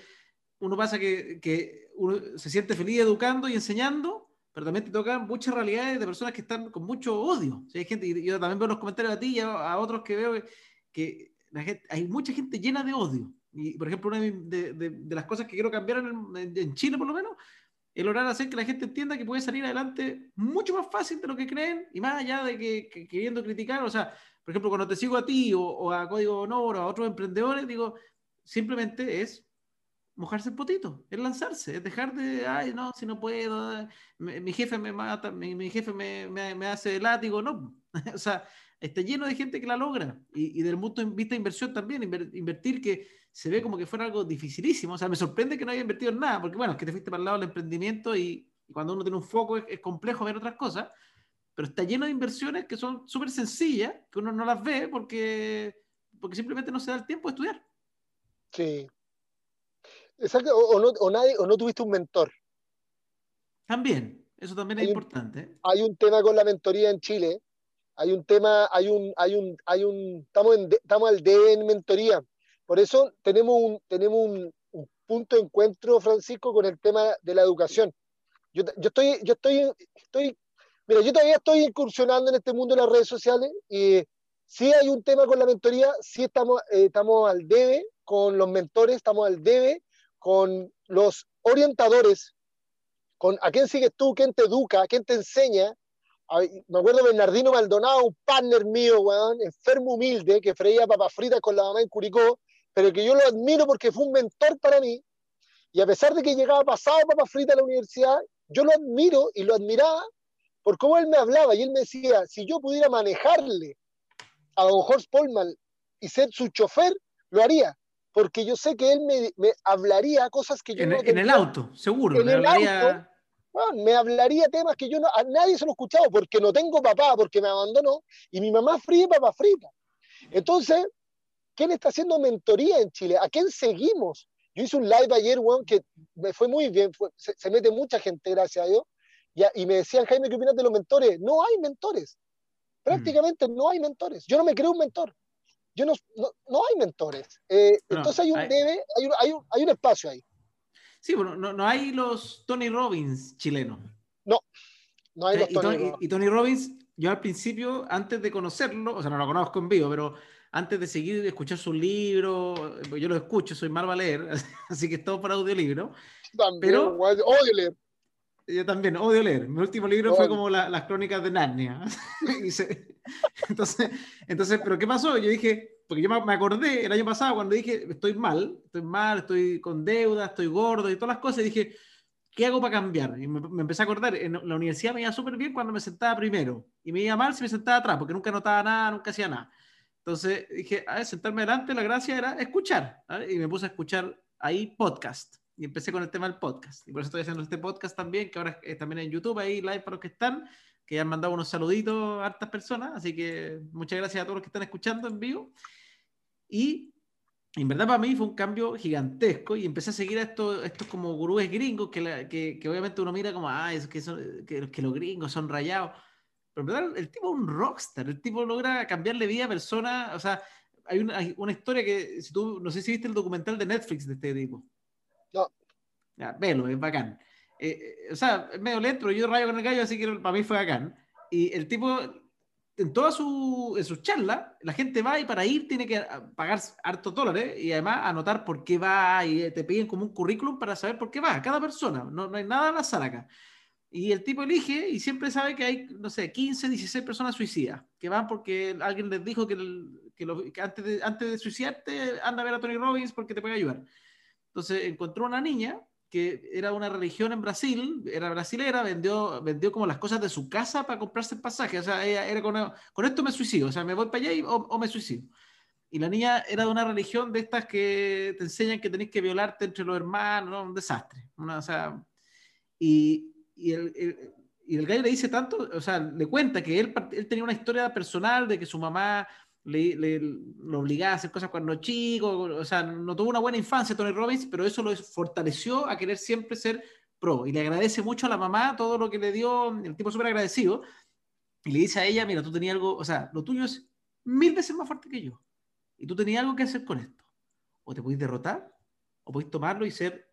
uno pasa que, que uno se siente feliz educando y enseñando, pero también te tocan muchas realidades de personas que están con mucho odio. O sea, hay gente, yo también veo los comentarios a ti y a, a otros que veo que, que la gente, hay mucha gente llena de odio. Y, por ejemplo, una de, de, de las cosas que quiero cambiar en, en, Chile, por lo menos, es lograr hacer que la gente entienda que puede salir adelante mucho más fácil de lo que creen y más allá de que, que queriendo criticar. O sea, por ejemplo, cuando te sigo a ti o, o a Código Honor o a otros emprendedores, digo, simplemente es mojarse el potito, es lanzarse, es dejar de, ay, no, si no puedo, mi, mi jefe me mata, mi, mi jefe me, me, me, hace látigo, no. [laughs] o sea, está lleno de gente que la logra y, y del punto de vista de inversión también, invertir que se ve como que fuera algo dificilísimo, o sea, me sorprende que no haya invertido en nada, porque bueno, es que te fuiste para el lado del emprendimiento y, y cuando uno tiene un foco es, es, complejo ver otras cosas, pero está lleno de inversiones que son súper sencillas, que uno no las ve porque, porque simplemente no se da el tiempo de estudiar. Sí, Exacto, o, o, no, o, nadie, o no tuviste un mentor. También, eso también es hay importante. Un, hay un tema con la mentoría en Chile. Hay un tema, hay un, hay un, hay un, estamos, en, estamos al debe en mentoría. Por eso tenemos un, tenemos un, un, punto de encuentro, Francisco, con el tema de la educación. Yo, yo estoy, yo estoy, estoy, mira, yo todavía estoy incursionando en este mundo de las redes sociales y sí hay un tema con la mentoría, sí estamos, eh, estamos al debe con los mentores, estamos al debe con los orientadores, con a quién sigues tú, quién te educa, quién te enseña. Me acuerdo de Bernardino Maldonado, un partner mío, weón, enfermo humilde, que freía papas fritas con la mamá en Curicó, pero que yo lo admiro porque fue un mentor para mí. Y a pesar de que llegaba pasado papas fritas a la universidad, yo lo admiro y lo admiraba por cómo él me hablaba. Y él me decía, si yo pudiera manejarle a don Horst Polman y ser su chofer, lo haría porque yo sé que él me, me hablaría cosas que yo en, no En el auto, seguro. En el hablaría... auto, bueno, me hablaría temas que yo no, a nadie se lo he escuchado, porque no tengo papá, porque me abandonó, y mi mamá fríe papá frita. Entonces, ¿quién está haciendo mentoría en Chile? ¿A quién seguimos? Yo hice un live ayer, weón, que me fue muy bien, fue, se, se, mete mucha gente, gracias a Dios, y, y, me decían, Jaime, ¿qué opinas de los mentores? No hay mentores. Prácticamente mm. no hay mentores. Yo no me creo un mentor yo no, no, no hay mentores. Eh, no, entonces hay un hay... debe, hay un, hay, un, hay un espacio ahí. Sí, bueno, no, no hay los Tony Robbins chilenos. No, no hay los Tony, y, Tony, y Tony Robbins, yo al principio, antes de conocerlo, o sea, no lo conozco en vivo, pero antes de seguir, escuchar sus libros, yo lo escucho, soy mal a leer, [laughs] así que es todo para audiolibro. También, pero, odio leer. Yo también odio leer. Mi último libro fue como la, las crónicas de Narnia. [laughs] [laughs] entonces, entonces, pero ¿qué pasó? Yo dije, porque yo me acordé el año pasado cuando dije, estoy mal, estoy mal, estoy con deuda, estoy gordo y todas las cosas, y dije, ¿qué hago para cambiar? Y me, me empecé a acordar, en la universidad me iba súper bien cuando me sentaba primero, y me iba mal si me sentaba atrás, porque nunca anotaba nada, nunca hacía nada. Entonces dije, a ver, sentarme adelante, la gracia era escuchar, ¿vale? y me puse a escuchar ahí podcast y empecé con el tema del podcast. Y por eso estoy haciendo este podcast también, que ahora es también en YouTube, ahí live para los que están, que ya han mandado unos saluditos a hartas personas. Así que muchas gracias a todos los que están escuchando en vivo. Y en verdad para mí fue un cambio gigantesco y empecé a seguir a estos, estos como gurúes gringos que, la, que, que, obviamente uno mira como, ah, es que, son, que, que los gringos son rayados. Pero en verdad el tipo es un rockstar, el tipo logra cambiarle vida a personas, o sea, hay una, hay una historia que, si tú, no sé si viste el documental de Netflix de este tipo. No. Ya, velo, es bacán. Eh, eh, o sea, es medio lento, yo rayo con el gallo, así que para mí fue bacán. Y el tipo, en toda su, en sus charlas, la gente va y para ir tiene que pagar hartos dólares y además anotar por qué va y te piden como un currículum para saber por qué va, cada persona. No, no hay nada la sala acá. Y el tipo elige y siempre sabe que hay, no sé, 15, 16 personas suicidas, que van porque alguien les dijo que, que antes, de, antes de suicidarte anda a ver a Tony Robbins porque te puede ayudar. Entonces encontró una niña que era una religión en Brasil, era brasilera, vendió, vendió como las cosas de su casa para comprarse el pasaje. O sea, ella era con, con esto me suicido, o sea, me voy para allá y, o, o, me suicido. Y la niña era de una religión de estas que te enseñan que tenés que violarte entre los hermanos, ¿no? un desastre. Una, o sea, y, y, el, el, y el gallo le dice tanto, o sea, le cuenta que él, él tenía una historia personal de que su mamá le, lo obligaba a hacer cosas cuando chico, o sea, no tuvo una buena infancia Tony Robbins, pero eso lo fortaleció a querer siempre ser pro. Y le agradece mucho a la mamá todo lo que le dio, el tipo súper agradecido, y le dice a ella, mira, tú tenías algo, o sea, lo tuyo es mil veces más fuerte que yo, y tú tenías algo que hacer con esto. O te podéis derrotar, o podéis tomarlo y ser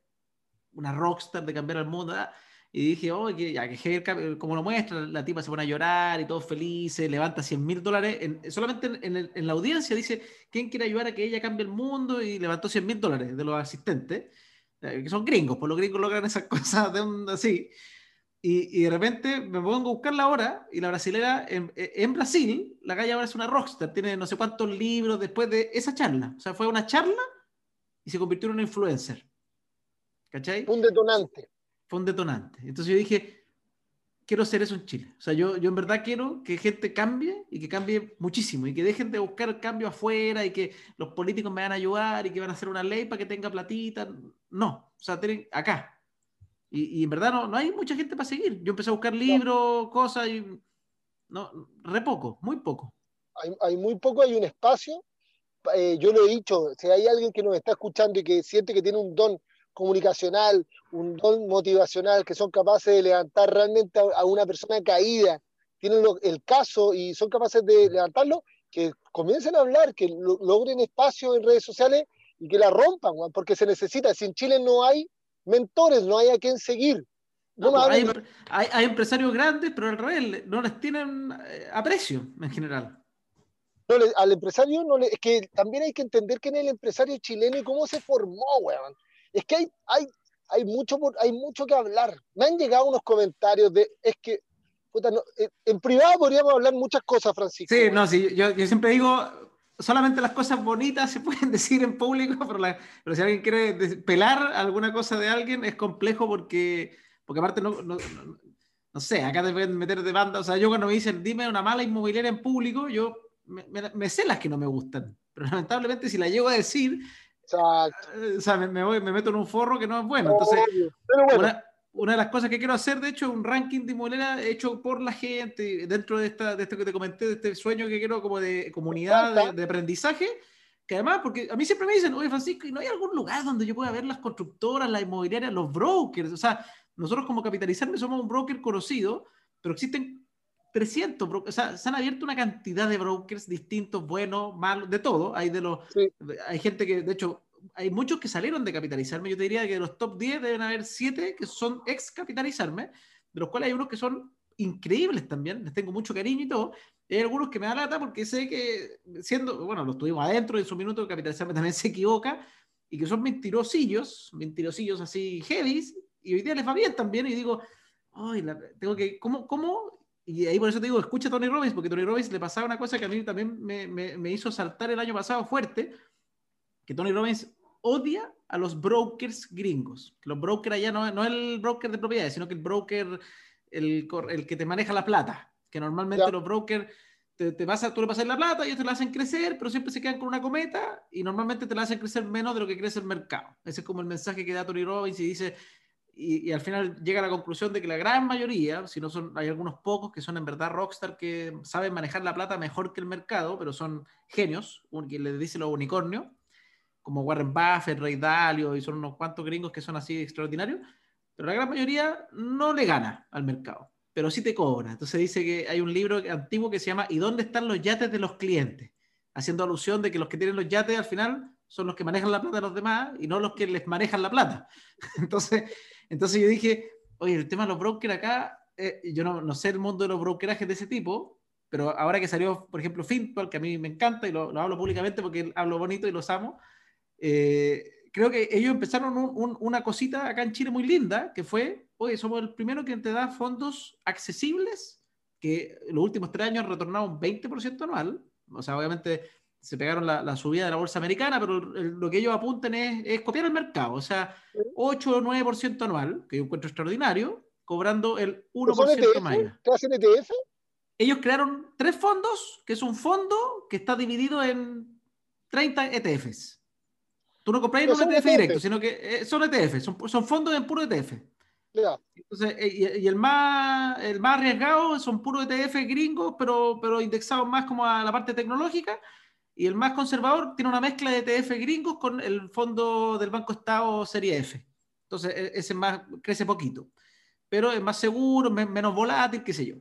una rockstar de cambiar al mundo. Y dije, oh, que, ya que como lo muestra, la tipa se pone a llorar y todo feliz, levanta 100 mil dólares. solamente en, la audiencia dice, ¿quién quiere ayudar a que ella cambie el mundo? Y levantó 100 mil dólares de los asistentes, eh, que son gringos, por los gringos logran esas [laughs] cosas de un, así. Y, y, de repente me pongo a buscar la hora y la brasilera en, en, Brasil, la calle ahora es una rockstar, tiene no sé cuántos libros después de esa charla. O sea, fue una charla y se convirtió en una influencer. ¿Cachai? Un detonante fue un detonante. Entonces yo dije, quiero hacer eso en Chile. O sea, yo, yo en verdad quiero que gente cambie y que cambie muchísimo y que dejen de buscar cambio afuera y que los políticos me van a ayudar y que van a hacer una ley para que tenga platita. No, o sea, tienen acá. Y, en verdad no, no, hay mucha gente para seguir. Yo empecé a buscar libros, cosas y no, re poco, muy poco. Hay, hay muy poco, hay un espacio. Eh, yo lo he dicho, si hay alguien que nos está escuchando y que siente que tiene un don comunicacional, un don motivacional, que son capaces de levantar realmente a, una persona caída, tienen el caso y son capaces de levantarlo, que comiencen a hablar, que logren espacio en redes sociales y que la rompan, porque se necesita. Si en Chile no hay mentores, no hay a quien seguir. No, hay, hay, empresarios grandes, pero al revés, no les tienen eh, aprecio en general. No, al empresario no le, es que también hay que entender quién es el empresario chileno y cómo se formó, weón es que hay, hay, hay, mucho, hay mucho que hablar. Me han llegado unos comentarios de, es que, puta, eh, en privado podríamos hablar muchas cosas, Francisco. Sí, no, sí, yo, yo siempre digo, solamente las cosas bonitas [laughs] se pueden decir en público, pero, pero si alguien quiere pelar alguna cosa de alguien es complejo porque, porque aparte no, no, no, sé, acá te pueden meter de banda. O sea, yo cuando me dicen dime una mala inmobiliaria en público, yo me, me sé las que no me gustan. Pero lamentablemente si la llego a decir, o sea, me, voy, me, meto en un forro que no es bueno. Entonces, Una, de las cosas que quiero hacer, de hecho, es un ranking de inmobiliaria hecho por la gente, dentro de, esta, de esto que te comenté, de este sueño que quiero como de comunidad, de, aprendizaje, que además, porque a mí siempre me dicen, oye Francisco, ¿y no hay algún lugar donde yo pueda ver las constructoras, las inmobiliarias, los brokers? O sea, nosotros como capitalizarme somos un broker conocido, pero existen 300, o sea, se han abierto una cantidad de brokers distintos, buenos, malos, de todo. Hay de los, hay gente que, de hecho, hay muchos que salieron de capitalizarme. Yo te diría que de los top 10 deben haber 7 que son ex capitalizarme, de los cuales hay unos que son increíbles también, les tengo mucho cariño y todo. Y hay algunos que me da lata porque sé que, siendo, bueno, los tuvimos adentro en su minuto, capitalizarme también se equivoca y que son mentirosillos, mentirosillos así heavy, y hoy día les va bien también. Y digo, ay, tengo que, ¿cómo, cómo y ahí por eso te digo, escucha a Tony Robbins, porque Tony Robbins le pasaba una cosa que a mí también me, me, hizo saltar el año pasado fuerte, que Tony Robbins odia a los brokers gringos. Los brokers allá no, no el broker de propiedades, sino que el broker, el, el que te maneja la plata, que normalmente los brokers te, te vas tú le pasas la plata, ellos te la hacen crecer, pero siempre se quedan con una cometa y normalmente te la hacen crecer menos de lo que crece el mercado. Ese es como el mensaje que da Tony Robbins y dice, y, al final llega a la conclusión de que la gran mayoría, si no son, hay algunos pocos que son en verdad rockstar que saben manejar la plata mejor que el mercado, pero son genios, que le dice los unicornios, como Warren Buffett, Ray Dalio, y son unos cuantos gringos que son así extraordinarios, pero la gran mayoría no le gana al mercado, pero sí te cobra. Entonces dice que hay un libro antiguo que se llama ¿Y dónde están los yates de los clientes? Haciendo alusión de que los que tienen los yates al final son los que manejan la plata de los demás y no los que les manejan la plata. [laughs] Entonces, entonces yo dije, oye, el tema de los brokers acá, eh, yo no, no, sé el mundo de los brokerajes de ese tipo, pero ahora que salió, por ejemplo, Finpal, que a mí me encanta y lo, lo hablo públicamente porque hablo bonito y los amo, eh, creo que ellos empezaron una cosita acá en Chile muy linda, que fue, oye, somos el primero que te da fondos accesibles, que los últimos tres años han retornado un 20% anual, o sea, obviamente se pegaron la, subida de la bolsa americana, pero lo que ellos apuntan es, copiar el mercado, o sea, 8 o 9% anual, que yo encuentro extraordinario, cobrando el 1% más. ¿Qué hacen ETF? Ellos crearon tres fondos, que es un fondo que está dividido en 30 ETFs. Tú no compras un ETF, directo, sino que eh, son ETFs, son, son fondos en puro ETF. Entonces, eh, y, el, más, el más arriesgado son puros ETF gringos, pero, pero indexados más como a la parte tecnológica. Y el más conservador tiene una mezcla de ETF gringos con el fondo del Banco Estado Serie F. Entonces, e, ese más crece poquito. Pero es más seguro, menos volátil, qué sé yo.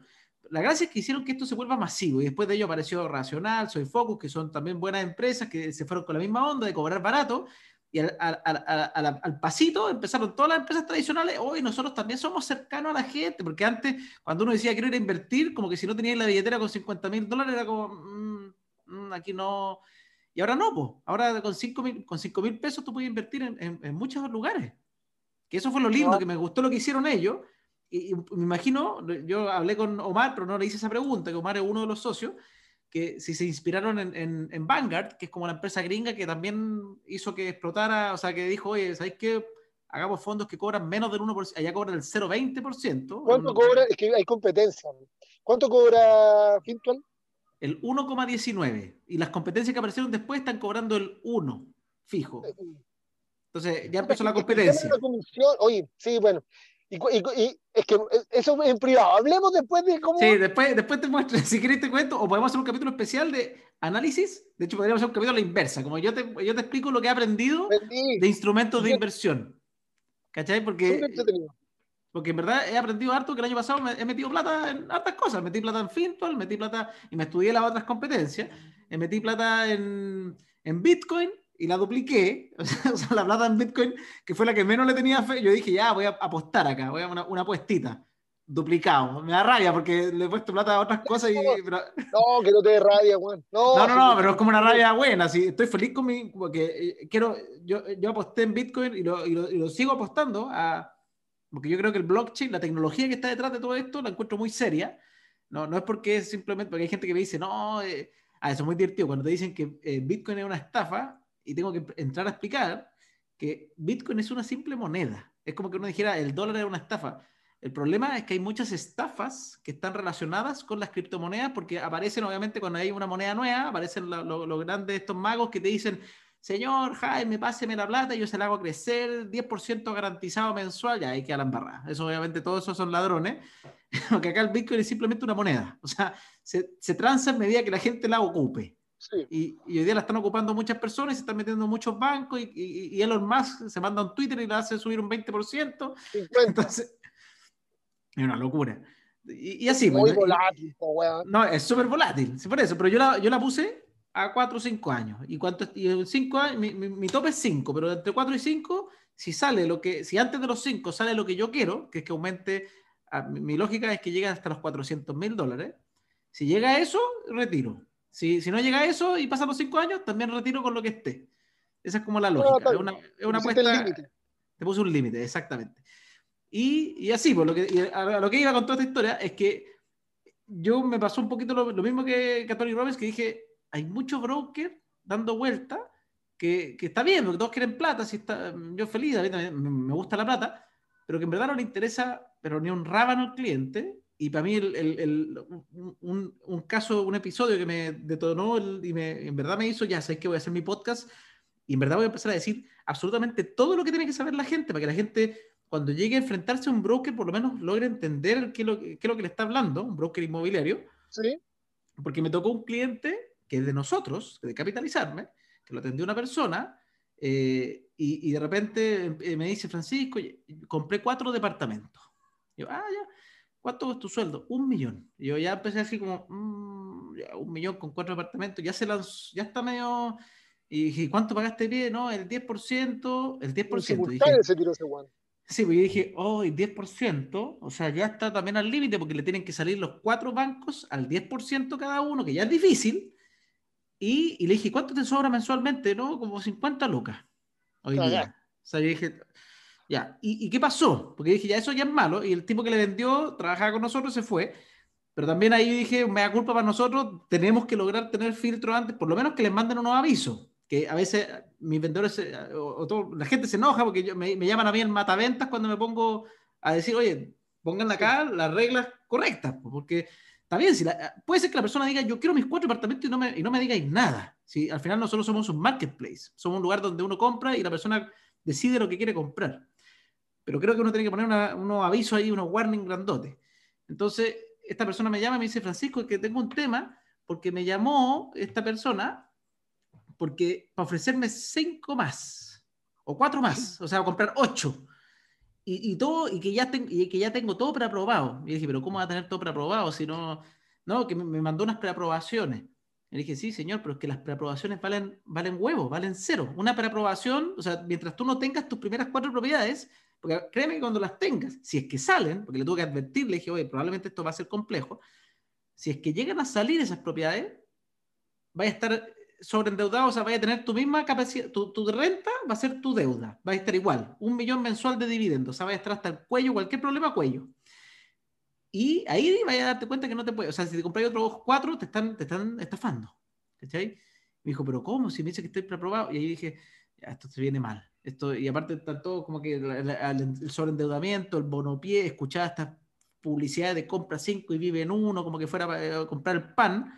La gracia es que hicieron que esto se vuelva masivo y después de ello apareció Racional, Soy Focus, que son también buenas empresas que se fueron con la misma onda de cobrar barato y al, pasito empezaron todas las empresas tradicionales, hoy nosotros también somos cercanos a la gente, porque antes cuando uno decía quiero ir a invertir, como que si no tenías la billetera con 50 mil dólares era como, mm, mm, aquí no, y ahora no, pues, ahora con 5 mil con cinco mil pesos tú puedes invertir en, muchos lugares, que eso fue lo lindo, que me gustó lo que hicieron ellos, y, y me imagino, yo hablé con Omar, pero no le hice esa pregunta, que Omar es uno de los socios, que si se inspiraron en, en, Vanguard, que es como la empresa gringa que también hizo que explotara, o sea, que dijo, oye, ¿sabéis qué? Hagamos fondos que cobran menos del 1%, allá cobran el 0,20%. ¿Cuánto cobra? Es que hay competencia. ¿Cuánto cobra Fintual? El 1,19. Y las competencias que aparecieron después están cobrando el 1, fijo. Eh, Entonces ya empezó la competencia. Oye, sí, bueno, y, es que eso en privado. Hablemos después de cómo. Sí, después, después te muestro. [laughs] Si querés te cuento, o podemos hacer un capítulo especial de análisis. De hecho, podríamos hacer un capítulo a la inversa. Como yo te, yo te explico lo que he aprendido de instrumentos de inversión. ¿Cachai? Porque. Porque en verdad he aprendido harto que el año pasado me he metido plata en hartas cosas. Metí plata en Fintual, metí plata y me estudié las otras competencias. Metí plata en, en Bitcoin y la dupliqué, [laughs] o sea, la plata en Bitcoin, que fue la que menos le tenía fe, yo dije, ya, voy a apostar acá, voy a una, una apuestita. Duplicado. Me da rabia porque le he puesto plata a otras cosas y... No, que no te dé rabia, Juan. No, no, no, pero es como una rabia buena. Sí, estoy feliz con mi... Porque eh, quiero... Yo, yo aposté en Bitcoin y lo, y lo, sigo apostando a... Porque yo creo que el blockchain, la tecnología que está detrás de todo esto, la encuentro muy seria. No, no es porque es simplemente... Porque hay gente que me dice, no... Eh, ah, eso es muy divertido. Cuando te dicen que eh, Bitcoin es una estafa, y tengo que entrar a explicar que Bitcoin es una simple moneda. Es como que uno dijera el dólar era una estafa. El problema es que hay muchas estafas que están relacionadas con las criptomonedas porque aparecen, obviamente, cuando hay una moneda nueva, aparecen los grandes estos magos que te dicen, señor Jaime, páseme la plata, yo se la hago crecer, 10% garantizado mensual, ya hay que la Eso, obviamente, todos esos son ladrones. [laughs] Porque acá el Bitcoin es simplemente una moneda. O sea, se, se transa en medida que la gente la ocupe. Y, hoy día la están ocupando muchas personas, se están metiendo muchos bancos y, y, Elon Musk se manda un Twitter y la hace subir un 20%. Entonces, es una locura. Y, así. Muy volátil, No, es súper volátil, sí, por eso, pero yo la, yo la puse a 4 o 5 años. Y, cuánto, y 5 años, mi, mi, tope es 5, pero entre 4 y 5, si sale lo que, si antes de los 5 sale lo que yo quiero, que es que aumente, mi, mi lógica es que llegue hasta los 400 mil dólares. Si llega a eso, retiro. Si, si no llega a eso y pasan los cinco años, también retiro con lo que esté. Esa es como la lógica. es una, es una apuesta. Te puse un límite, exactamente. Y, y así, pues, lo que, a lo que iba con toda esta historia es que yo me pasó un poquito lo, mismo que, que a Tony Robbins, que dije, hay muchos brokers dando vuelta que, que, está bien, porque todos quieren plata, si está, yo feliz, a mí me gusta la plata, pero que en verdad no le interesa, pero ni un rábano al cliente, y para mí el, el, un, un, caso, un episodio que me detonó y me, en verdad me hizo, ya sabes que voy a hacer mi podcast y en verdad voy a empezar a decir absolutamente todo lo que tiene que saber la gente, para que la gente cuando llegue a enfrentarse a un broker por lo menos logre entender qué es lo, qué es lo que le está hablando, un broker inmobiliario. Sí. Porque me tocó un cliente que es de nosotros, de capitalizarme, que lo atendió una persona eh, y, y, de repente eh, me dice, Francisco, compré cuatro departamentos. yo, ah, ya ¿cuánto es tu sueldo? Un millón. Y yo ya empecé así como, mm, un millón con cuatro departamentos, ya se lanzó, ya está medio... Y dije, ¿cuánto pagaste bien? No, el 10%, el 10%. Dije, ese tiro ese Sí, pues yo dije, oh, el 10%, o sea, ya está también al límite porque le tienen que salir los cuatro bancos al 10% cada uno, que ya es difícil. Y, y, le dije, ¿cuánto te sobra mensualmente? No, como 50 lucas. Hoy día. O sea, yo dije, ya, ¿Y, qué pasó? Porque dije, ya eso ya es malo, y el tipo que le vendió trabajaba con nosotros, se fue. Pero también ahí dije, me da culpa para nosotros, tenemos que lograr tener filtro antes, por lo menos que les manden unos avisos. Que a veces mis vendedores, o, la gente se enoja porque me, llaman a mí en mataventas cuando me pongo a decir, oye, pongan acá las reglas correctas, porque está bien, si puede ser que la persona diga, yo quiero mis cuatro departamentos y no me, y no me digáis nada. Si al final nosotros somos un marketplace, somos un lugar donde uno compra y la persona decide lo que quiere comprar. pero creo que uno tiene que poner unos avisos ahí, unos warning grandotes. Entonces, esta persona me llama y me dice, Francisco, que tengo un tema, porque me llamó esta persona porque para ofrecerme cinco más, o cuatro más, o sea, comprar ocho. Y, todo, y que, ya y que ya tengo todo preaprobado. Y dije, pero ¿cómo va a tener todo preaprobado si no? No, que me, me mandó unas preaprobaciones. Le dije, sí, señor, pero es que las preaprobaciones valen, valen huevos, valen cero. Una preaprobación, o sea, mientras tú no tengas tus primeras cuatro propiedades, porque créeme que cuando las tengas, si es que salen, porque le tuve que advertir, le dije, oye, probablemente esto va a ser complejo, si es que llegan a salir esas propiedades, vaya a estar sobreendeudado, o sea, vaya a tener tu misma capacidad, tu, tu, renta va a ser tu deuda, va a estar igual, un millón mensual de dividendos, o sea, vaya a estar hasta el cuello, cualquier problema, cuello. Y ahí vaya a darte cuenta que no te puede, o sea, si te compras otros cuatro, te están, te están estafando. ¿Cachai? Me dijo, pero ¿cómo? Si me dice que estoy preaprobado. Y ahí dije, esto se viene mal. Esto, y aparte está todo como que el sobreendeudamiento, el bonopié, escuchaba estas publicidades de compra cinco y vive en uno, como que fuera a eh, comprar pan.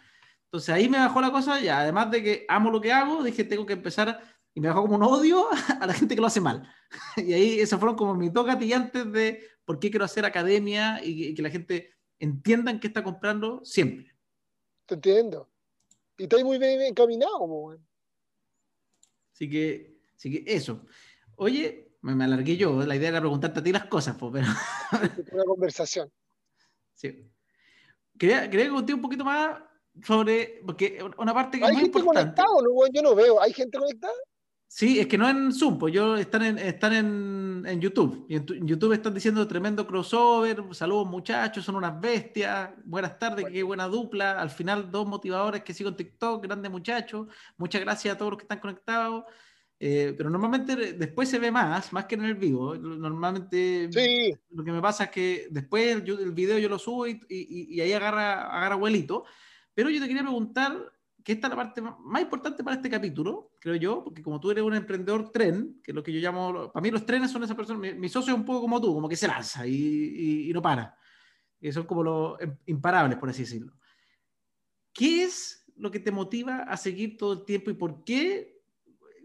Entonces ahí me bajó la cosa, ya además de que amo lo que hago, dije, tengo que empezar, y me bajó como un odio [laughs] a la gente que lo hace mal. [laughs] Y ahí esos fueron como mis dos gatillantes de por qué quiero hacer academia y, que la gente entienda en qué está comprando siempre. Te entiendo. Y estoy muy bien encaminado, Así que, así que eso. Oye, me, alargué yo, la idea era preguntarte a ti las cosas, pues, pero... [laughs] Una conversación. Sí. Quería, quería contigo un poquito más sobre, porque una parte que ¿Hay es muy gente importante. No, yo no veo. ¿Hay gente conectada? Sí, es que no en Zoom, pues yo están en, están en, en YouTube. Y en, en, YouTube están diciendo tremendo crossover. Saludos muchachos, son unas bestias. Buenas tardes, bueno. qué buena dupla. Al final, dos motivadores que sigo en TikTok, grandes muchachos. Muchas gracias a todos los que están conectados. Eh, pero normalmente después se ve más, más que en el vivo. Normalmente sí. lo que me pasa es que después yo, el video yo lo subo y, y, y ahí agarra, agarra vuelito. Pero yo te quería preguntar que esta es la parte más importante para este capítulo, creo yo, porque como tú eres un emprendedor tren, que es lo que yo llamo, para mí los trenes son esas personas, mi, mi socio es un poco como tú, como que se lanza y, y, y no para, y son como los imparables, por así decirlo. ¿Qué es lo que te motiva a seguir todo el tiempo y por qué?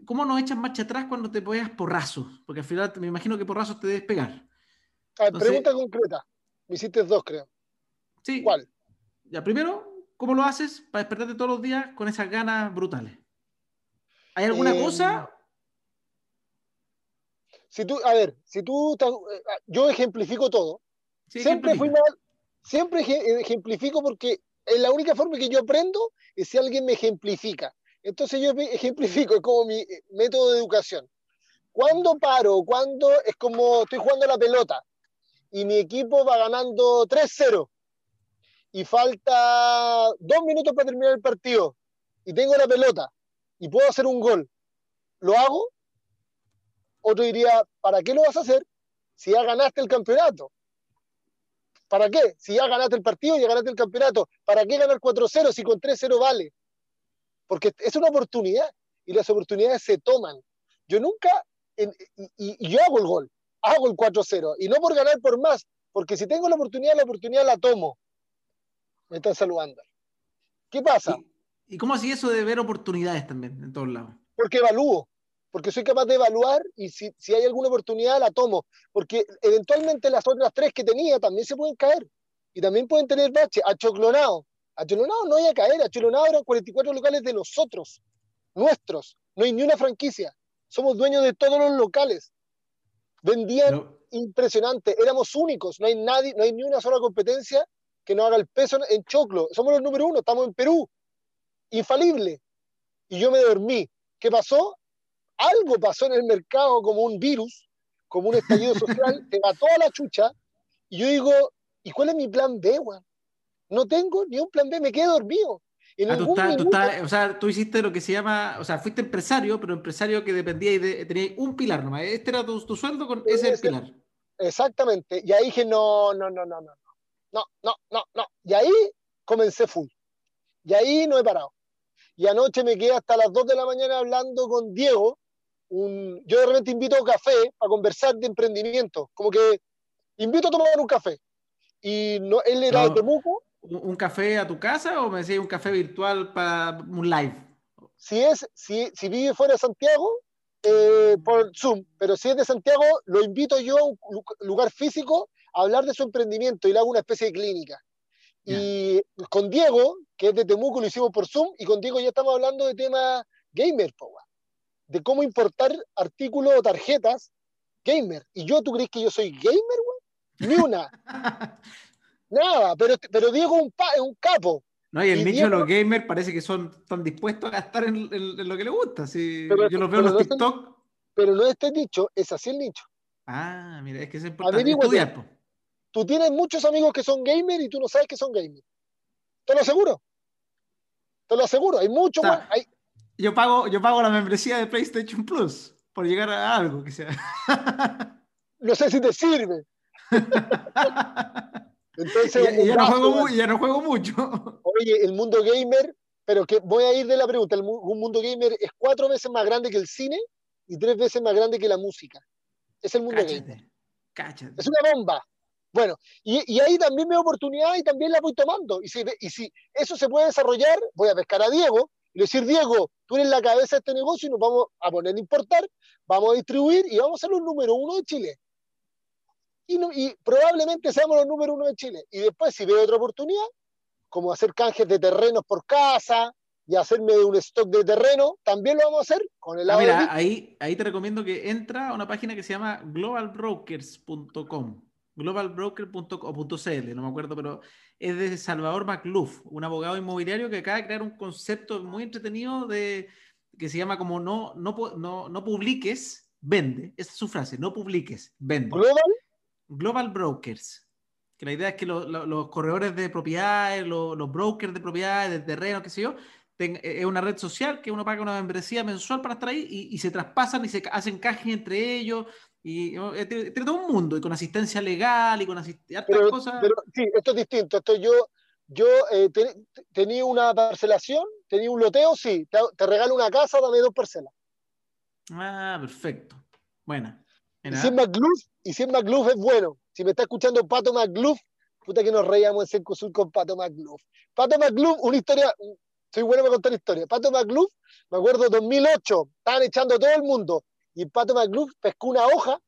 ¿Cómo no echas marcha atrás cuando te pegas porrazos? Porque al final me imagino que porrazos te debes pegar. A ver, Entonces, pregunta concreta. Me hiciste dos, creo. Sí. ¿Cuál? Ya, primero, ¿Cómo lo haces para despertarte todos los días con esas ganas brutales? ¿Hay alguna eh, cosa? Si tú, a ver, si tú, estás, yo ejemplifico todo. Sí, siempre fui mal, siempre ejemplifico porque es la única forma que yo aprendo es si alguien me ejemplifica. Entonces yo ejemplifico, es como mi método de educación. Cuando paro, cuando es como estoy jugando la pelota y mi equipo va ganando 3-0 y falta dos minutos para terminar el partido y tengo la pelota y puedo hacer un gol, ¿lo hago? Otro diría, ¿para qué lo vas a hacer si ya ganaste el campeonato? ¿Para qué? Si ya ganaste el partido, ya ganaste el campeonato. ¿Para qué ganar 4-0 si con 3-0 vale? Porque es una oportunidad y las oportunidades se toman. Yo nunca, y yo hago el gol, hago el 4-0 y no por ganar por más, porque si tengo la oportunidad, la oportunidad la tomo me están saludando. ¿Qué pasa? ¿Y, ¿Y, cómo así eso de ver oportunidades también en todos lados? Porque evalúo, porque soy capaz de evaluar y si, si hay alguna oportunidad la tomo, porque eventualmente las otras tres que tenía también se pueden caer y también pueden tener bache. Achoclonado, Achoclonado no hay a caer, Achoclonado eran 44 locales de nosotros, nuestros, no hay ni una franquicia, somos dueños de todos los locales. Vendían no. impresionante, éramos únicos, no hay nadie, no hay ni una sola competencia que no haga el peso en choclo. Somos los número uno, estamos en Perú. Infalible. Y yo me dormí. ¿Qué pasó? Algo pasó en el mercado como un virus, como un estallido [laughs] social, que mató a la chucha. Y yo digo, ¿y cuál es mi plan B, weón? No tengo ni un plan B, me quedé dormido. Ah, tú está, tú está, o sea, tú hiciste lo que se llama, o sea, fuiste empresario, pero empresario que dependía y de, tenía un pilar nomás. Este era tu, tu sueldo con ese, ese pilar. Exactamente. Y ahí dije, no, no, no, no, no no, no, no, no. Y ahí comencé full. Y ahí no he parado. Y anoche me quedé hasta las 2 de la mañana hablando con Diego. Un, yo de repente invito a un café a conversar de emprendimiento. Como que invito a tomar un café. Y no, él era no, de Temuco. ¿Un café a tu casa o me decía un café virtual para un live? Si, es, si, si vive fuera de Santiago, eh, por Zoom, pero si es de Santiago, lo invito yo a un lugar físico hablar de su emprendimiento y le hago una especie de clínica. Y con Diego, que es de Temuco, lo hicimos por Zoom, y con Diego ya estamos hablando de temas gamer, de cómo importar artículos o tarjetas gamer. Y yo, ¿tú crees que yo soy gamer, güey? Ni una. [laughs] Nada, pero, pero Diego es un, es un capo. No, y el nicho de los gamers parece que son tan dispuestos a gastar en, lo que les gusta. Si yo los veo en los TikTok. pero no este nicho, es así el nicho. Ah, mira, es que es importante estudiar. Tú tienes muchos amigos que son gamers y tú no sabes que son gamers. Te lo aseguro. Te lo aseguro. Hay muchos. yo, pago, yo pago la membresía de PlayStation Plus por llegar a algo que sea. no sé si te sirve. [laughs] Entonces, ya, no juego, ya, no juego, mucho. Oye, el mundo gamer, pero que voy a ir de la pregunta, el mundo gamer es cuatro veces más grande que el cine y tres veces más grande que la música. Es el mundo gamer. Es una bomba. Bueno, y, y, ahí también me oportunidad y también la voy tomando. Y si, y si eso se puede desarrollar, voy a pescar a Diego y decir, Diego, tú eres la cabeza de este negocio y nos vamos a poner a importar, vamos a distribuir y vamos a ser los número uno de Chile y, probablemente seamos los número uno de Chile. Y después, si veo otra oportunidad, como hacer canjes de terrenos por casa y hacerme un stock de terreno, también lo vamos a hacer con el ah, Mira, ahí, ahí te recomiendo que entra a una página que se llama globalbrokers.com globalbroker.cl, no me acuerdo, pero es de Salvador McLuff, un abogado inmobiliario que acaba de crear un concepto muy entretenido de, que se llama como no, no, no, no publiques, vende. Esa es su frase, no publiques, vende. ¿Global? Global Brokers. Que la idea es que los corredores de propiedades, los brokers de propiedades, de terreno, qué sé yo, eh, es una red social que uno paga una membresía mensual para estar ahí y, se traspasan y se hacen cajes entre ellos. Y eh, tiene, todo un mundo, y con asistencia legal y con asistencia. cosas. Pero, sí, esto es distinto. Esto yo, yo eh, tenía una parcelación, tenía un loteo, sí, te, te regalo una casa, dame dos parcelas. Ah, perfecto. Buena. Y si, es McLuff, y si es McLuff es bueno. Si me está escuchando Pato McLuff, puta que nos reíamos en Cencosur con Pato McLuff. Pato McLuff, una historia, soy bueno para contar historia. Pato McLuff, me acuerdo 2008, estaban echando todo el mundo y Pato McLuff pescó una hoja,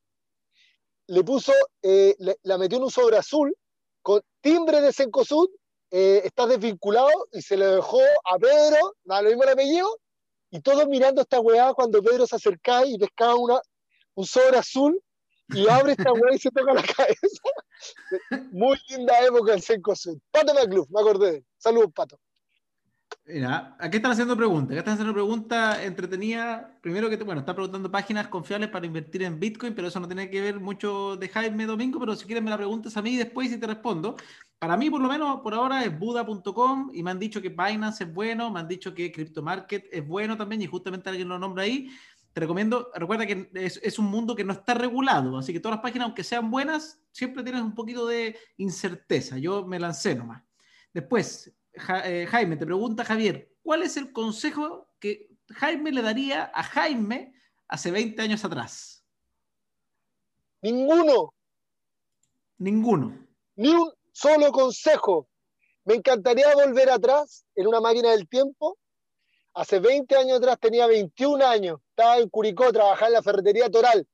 le puso, eh, la metió en un sobre azul con timbre de Cencosud, eh, está desvinculado y se le dejó a Pedro, nada, lo mismo el apellido, y todos mirando esta weá cuando Pedro se acercaba y pescaba una, un sobre azul y abre esta weá y se toca la [laughs] cabeza. Muy linda época el Senco Sur. Pato McLuff, me acordé. Saludos, Pato. Mira, aquí están haciendo preguntas. Aquí están haciendo preguntas entretenidas. Primero que, bueno, está preguntando páginas confiables para invertir en Bitcoin, pero eso no tiene que ver mucho de Jaime Domingo, pero si quieren me la preguntas a mí después y te respondo. Para mí, por lo menos, por ahora es Buda.com y me han dicho que Binance es bueno, me han dicho que CryptoMarket es bueno también y justamente alguien lo nombra ahí te recomiendo, recuerda que es, un mundo que no está regulado, así que todas las páginas, aunque sean buenas, siempre tienes un poquito de incerteza. Yo me lancé nomás. Después, eh, Jaime, te pregunta Javier, ¿cuál es el consejo que Jaime le daría a Jaime hace 20 años atrás? Ninguno. Ninguno. Ni un solo consejo. Me encantaría volver atrás en una máquina del tiempo Hace 20 años atrás tenía 21 años, estaba en Curicó, trabajaba en la ferretería Toral,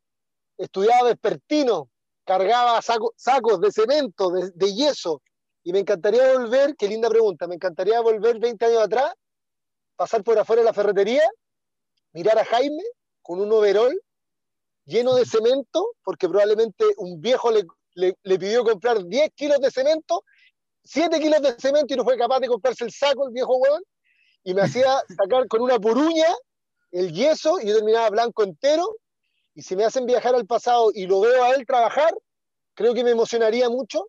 estudiaba vespertino, cargaba sacos de cemento, de, yeso, y me encantaría volver, qué linda pregunta, me encantaría volver 20 años atrás, pasar por afuera de la ferretería, mirar a Jaime con un overol lleno de cemento, porque probablemente un viejo le, le, pidió comprar 10 kilos de cemento, 7 kilos de cemento y no fue capaz de comprarse el saco, el viejo huevón, y me hacía [laughs] sacar con una puruña el yeso y yo terminaba blanco entero. Y si me hacen viajar al pasado y lo veo a él trabajar, creo que me emocionaría mucho.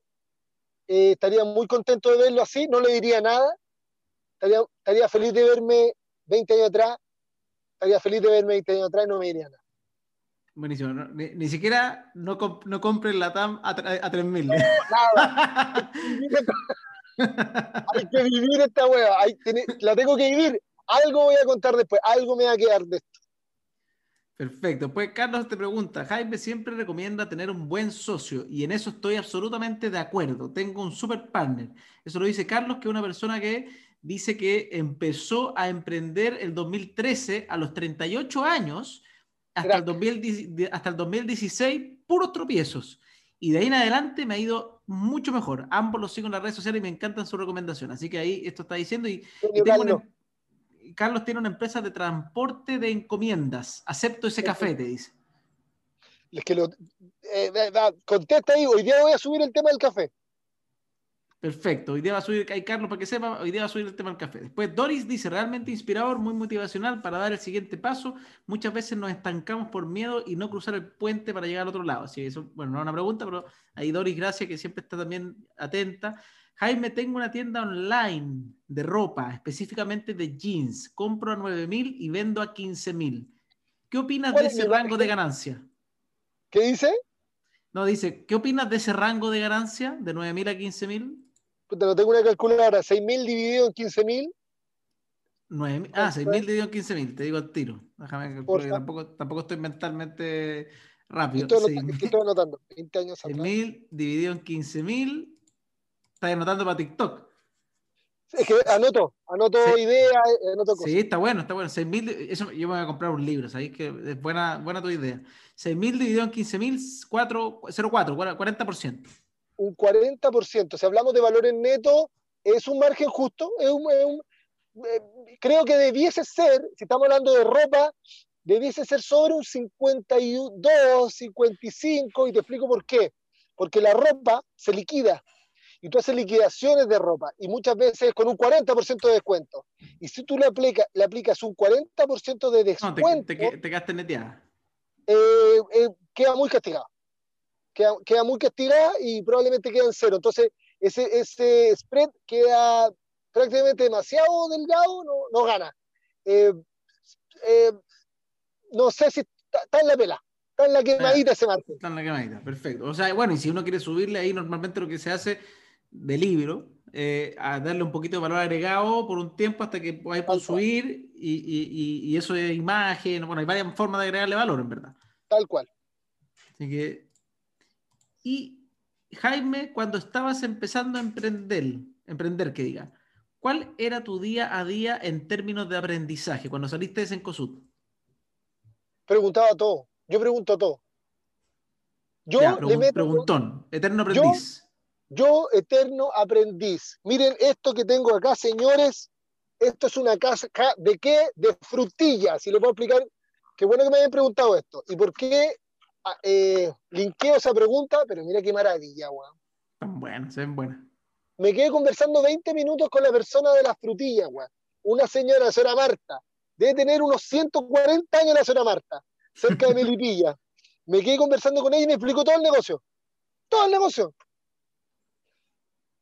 Eh, estaría muy contento de verlo así, no le diría nada. Estaría, estaría feliz de verme 20 años atrás. Estaría feliz de verme 20 años atrás y no me diría nada. Buenísimo. ni, siquiera no, no compren la TAM a, a 3000. No, nada. [laughs] hay que vivir esta hueá, la tengo que vivir. Algo voy a contar después, algo me va a quedar de esto. Perfecto. Pues Carlos te pregunta, Jaime siempre recomienda tener un buen socio y en eso estoy absolutamente de acuerdo. Tengo un super partner. Eso lo dice Carlos, que es una persona que dice que empezó a emprender el 2013 a los 38 años hasta el, 2010 hasta el 2016, puros tropiezos. Y de ahí en adelante me ha ido mucho mejor. Ambos los sigo en las redes sociales y me encantan su recomendación. Así que ahí esto está diciendo. Y, y tengo una- Carlos tiene una empresa de transporte de encomiendas. Acepto ese café, te dice. Es que lo, eh, contesta ahí, hoy día voy a subir el tema del café. Perfecto. Hoy día va a subir, Carlos, para que sepa, hoy día va a subir el tema del café. Después Doris dice, realmente inspirador, muy motivacional para dar el siguiente paso. Muchas veces nos estancamos por miedo y no cruzar el puente para llegar al otro lado. Así que eso, bueno, no es una pregunta, pero ahí Doris, gracias, que siempre está también atenta. Jaime, tengo una tienda online de ropa, específicamente de jeans. Compro a 9 mil y vendo a 15 mil. ¿Qué opinas ¿Cuál de es ese rango de ganancia? ¿Qué dice? No, dice, ¿qué opinas de ese rango de ganancia de 9 mil a 15 mil? Puta, no tengo una calculadora, 6.000 dividido en 15.000. Nueve mil- ah, Entonces- 6 mil dividido en 15 mil, te digo al tiro. Déjame calcular, tampoco, tampoco estoy mentalmente rápido. Estoy, anotando, es que mil- estoy anotando. 20 años atrás. mil dividido en 15 mil. Estás anotando para TikTok. Es que anoto, anoto Sí. ideas, eh, anoto cosas. Sí, está bueno, está bueno. 6 mil, eso yo me voy a comprar un libro, ¿sabéis que es buena, buena tu idea? 6 mil dividido en 15 mil, 0,4, 40%. Un 40%. Si hablamos de valores netos, es un margen justo. Es un- es un- eh, creo que debiese ser, si estamos hablando de ropa, debiese ser sobre un 52, 55, y te explico por qué. Porque la ropa se liquida. Y tú haces liquidaciones de ropa, y muchas veces con un 40% de descuento. Y si tú le, aplica, le aplicas un 40% de No, te, descuento, te, te quedaste neteada. eh, eh, queda muy castigada. Queda, queda muy castigada y probablemente queda en cero. Entonces, ese, ese spread queda prácticamente demasiado delgado, no, no gana. Eh, no sé si está, está en la pela, está en la quemadita ese margen. Está en la quemadita, perfecto. O sea, bueno, y si uno quiere subirle ahí, normalmente lo que se hace de libro, eh, a darle un poquito de valor agregado por un tiempo hasta que podáis subir y, y- eso es imagen, bueno, hay varias formas de agregarle valor, en verdad. Tal cual. Así que, y Jaime, cuando estabas empezando a emprender, emprender, que diga, ¿cuál era tu día a día en términos de aprendizaje cuando saliste de Sencosud? Preguntaba todo. Yo pregunto todo. Yo Ya, le meto preguntón, eterno aprendiz. Yo, eterno aprendiz. Miren esto que tengo acá, señores. Esto es una casa de qué? De frutillas. Y voy a explicar. Qué bueno que me hayan preguntado esto. ¿Y por qué ah, eh, linkeo esa pregunta? Pero mira qué maravilla, weón. Están buenas, se ven buenas. Me quedé conversando 20 minutos con la persona de las frutillas, weón. Una señora, la señora Marta. Debe tener unos 140 años la señora Marta, cerca de [laughs] Melipilla. Me quedé conversando con ella y me explicó todo el negocio. Todo el negocio.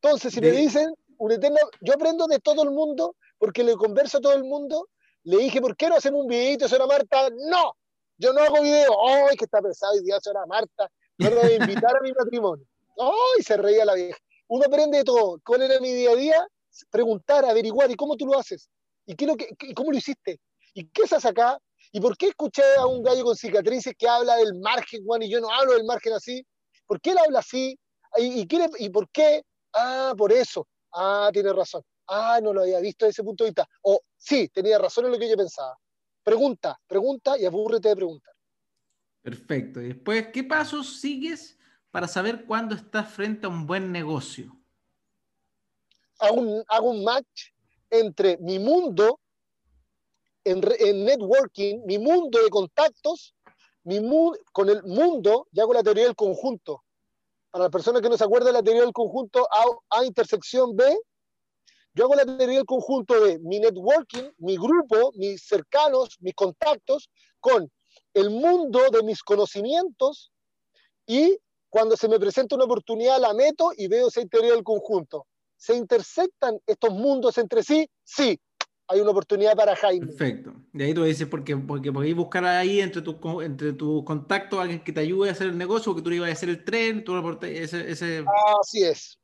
Entonces, si me dicen un eterno, yo aprendo de todo el mundo porque le converso a todo el mundo. Le dije, ¿por qué no hacemos un videito, señora Marta? No, yo no hago video. ¡Ay, que está pesado hoy día, señora Marta! No la voy a invitar a mi matrimonio. ¡Ay, se reía la vieja! Uno aprende de todo. ¿Cuál era mi día a día? Preguntar, averiguar, ¿y cómo tú lo haces? ¿Y qué lo que, qué- cómo lo hiciste? ¿Y qué haces acá? ¿Y por qué escuché a un gallo con cicatrices que habla del margen, Juan, y yo no hablo del margen así? ¿Por qué él habla así? ¿Y, y, qué le- y por qué? Ah, por eso. Ah, tiene razón. Ah, no lo había visto desde ese punto de vista. O sí, tenía razón en lo que yo pensaba. Pregunta, pregunta y abúrrete de preguntar. Perfecto. Y después, ¿qué pasos sigues para saber cuándo estás frente a un buen negocio? Hago un, hago un match entre mi mundo en, networking, mi mundo de contactos, mi mu- con el mundo, ya hago la teoría del conjunto. Para las personas que no se acuerdan de la teoría del conjunto A, A intersección B, yo hago la teoría del conjunto de mi networking, mi grupo, mis cercanos, mis contactos, con el mundo de mis conocimientos y cuando se me presenta una oportunidad la meto y veo esa teoría del conjunto. ¿Se intersectan estos mundos entre sí? Sí, hay una oportunidad para Jaime. Perfecto. De ahí tú dices, porque, porque podéis buscar ahí entre tus entre tus contactos alguien que te ayude a hacer el negocio, que tú le ibas a hacer el tren, tú ese, ese... Así es.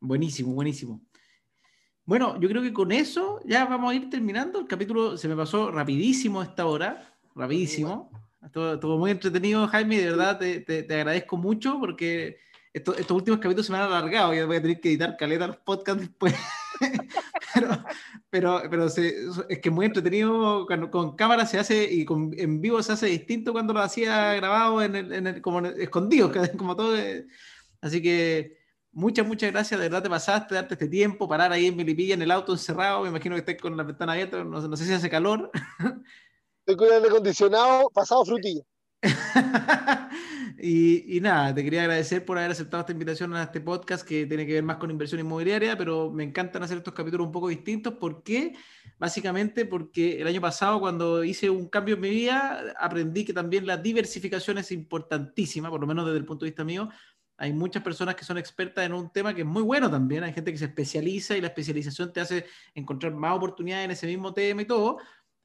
Buenísimo, buenísimo. Bueno, yo creo que con eso ya vamos a ir terminando. El capítulo se me pasó rapidísimo esta hora, rapidísimo. Estuvo, estuvo muy entretenido, Jaime, de verdad te, te- te agradezco mucho porque esto- estos últimos capítulos se me han alargado y voy a tener que editar caleta los podcasts después. [laughs] [laughs] pero, pero, pero es que muy entretenido con cámara se hace y con, en vivo se hace distinto cuando lo hacía grabado en el, en el, como escondido, [laughs] como todo. Eh. Así que muchas, muchas gracias. De verdad te pasaste, darte este tiempo, parar ahí en Milipilla en el auto encerrado. Me imagino que estés con la ventana abierta, no, no sé si hace calor. [laughs] Estoy con el aire acondicionado, pasado frutilla. Y, nada, te quería agradecer por haber aceptado esta invitación a este podcast que tiene que ver más con inversión inmobiliaria, pero me encantan hacer estos capítulos un poco distintos. ¿Por qué? Básicamente porque el año pasado, cuando hice un cambio en mi vida, aprendí que también la diversificación es importantísima, por lo menos desde el punto de vista mío. Hay muchas personas que son expertas en un tema que es muy bueno también. Hay gente que se especializa y la especialización te hace encontrar más oportunidades en ese mismo tema y todo.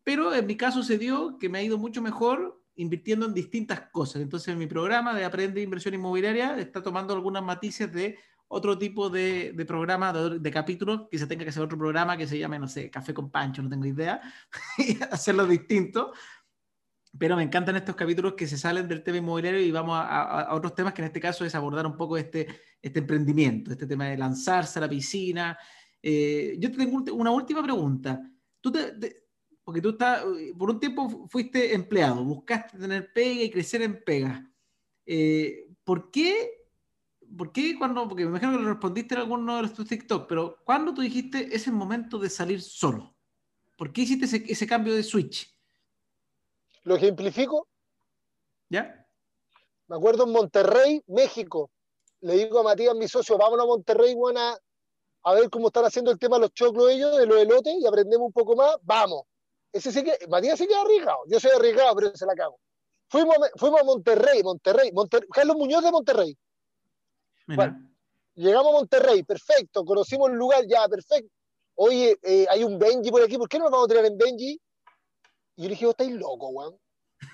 Pero en mi caso se dio que me ha ido mucho mejor invirtiendo en distintas cosas. Entonces, mi programa de Aprende Inversión Inmobiliaria está tomando algunas matices de otro tipo de, de programa, de, de, capítulos, que se tenga que hacer otro programa que se llame, no sé, Café con Pancho, no tengo idea, [laughs] y hacerlo distinto. Pero me encantan estos capítulos que se salen del tema inmobiliario y vamos a, otros temas que en este caso es abordar un poco este, este emprendimiento, este tema de lanzarse a la piscina. Eh, yo te tengo una última pregunta. ¿Tú te, porque tú estás, por un tiempo fuiste empleado, buscaste tener pega y crecer en pega. Eh, ¿Por qué? ¿Por qué cuando, porque me imagino que lo respondiste en alguno de tus TikTok, pero ¿cuándo tú dijiste es el momento de salir solo? ¿Por qué hiciste ese, ese cambio de switch? ¿Lo ejemplifico? ¿Ya? Me acuerdo en Monterrey, México. Le digo a Matías, mi socio, vámonos a Monterrey, buena, a ver cómo están haciendo el tema de los choclos ellos, de los elotes, y aprendemos un poco más. Vamos. Ese sí que, Matías sí que arriesgado. Yo soy arriesgado, pero se la cago. Fuimos, fuimos a Monterrey, Monterrey, Monterrey, Carlos Muñoz de Monterrey. Bueno, llegamos a Monterrey, perfecto, conocimos el lugar, ya, perfecto. Oye, eh, hay un Benji por aquí, ¿por qué no nos vamos a tirar en Benji? Y yo le dije, estáis loco, weón.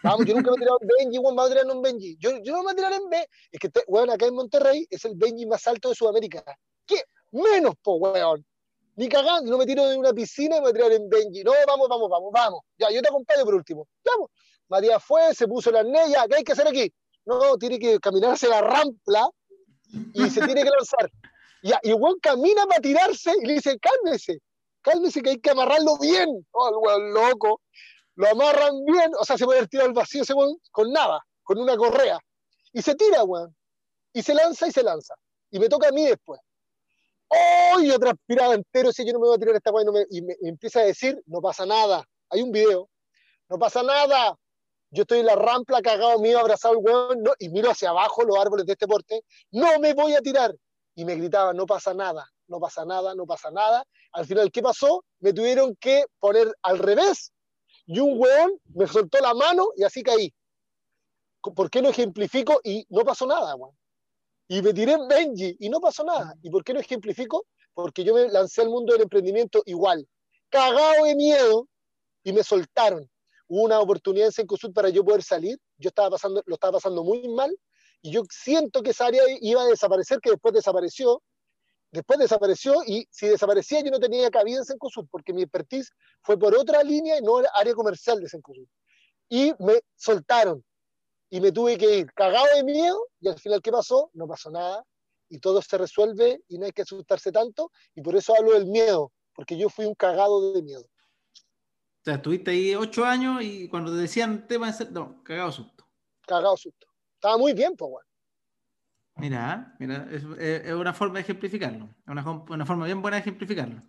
Vamos, yo nunca me he tirado en Benji, weón, vamos a tirar en un Benji. Yo, yo no me voy a tirar en Benji. Es que, weón, acá en Monterrey es el Benji más alto de Sudamérica. ¿Qué? Menos, po, weón ni cagando, no me tiro de una piscina y me voy a tirar en Benji. No, vamos, vamos, vamos, vamos. Ya, yo te acompaño por último. Vamos. Matías fue, se puso la arnella, ¿qué hay que hacer aquí? No, tiene que caminar hacia la rampla y se tiene que lanzar. Ya, y el camina para tirarse y le dice, cálmese, cálmese que hay que amarrarlo bien. Oh, el weón loco. Lo amarran bien, o sea, se puede tirar al vacío ese weón con nada, con una correa. Y se tira, weón. Y se lanza y se lanza. Y me toca a mí después. ¡Oh! Yo transpiraba entero, si yo no me voy a tirar esta weá, y, me, empieza a decir, no pasa nada. Hay un video, no pasa nada. Yo estoy en la rampla, cagado mío, abrazado el no, y miro hacia abajo los árboles de este porte, no me voy a tirar. Y me gritaba, no pasa nada, no pasa nada, no pasa nada. Al final, ¿qué pasó? Me tuvieron que poner al revés, y un weón me soltó la mano y así caí. ¿Por qué no ejemplifico? Y no pasó nada, weón y me tiré en Benji y no pasó nada. ¿Y por qué no ejemplifico? Porque yo me lancé al mundo del emprendimiento igual, cagado de miedo y me soltaron. Hubo una oportunidad en Sencosud para yo poder salir, yo estaba pasando, lo estaba pasando muy mal y yo siento que esa área iba a desaparecer, que después desapareció, después desapareció y si desaparecía yo no tenía cabida en Sencosud porque mi expertise fue por otra línea y no era área comercial de Sencosud. Y me soltaron y me tuve que ir cagado de miedo y al final, ¿qué pasó? No pasó nada y todo se resuelve y no hay que asustarse tanto y por eso hablo del miedo, porque yo fui un cagado de miedo. O sea, estuviste ahí ocho años y cuando te decían tema de no, cagado susto. Cagado susto. Estaba muy bien, pues, bueno. Mira, mira, es, es, una forma de ejemplificarlo, es una, una forma bien buena de ejemplificarlo.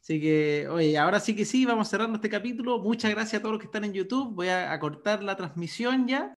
Así que, oye, ahora sí que sí, vamos cerrando este capítulo. Muchas gracias a todos los que están en YouTube. Voy a, a cortar la transmisión ya.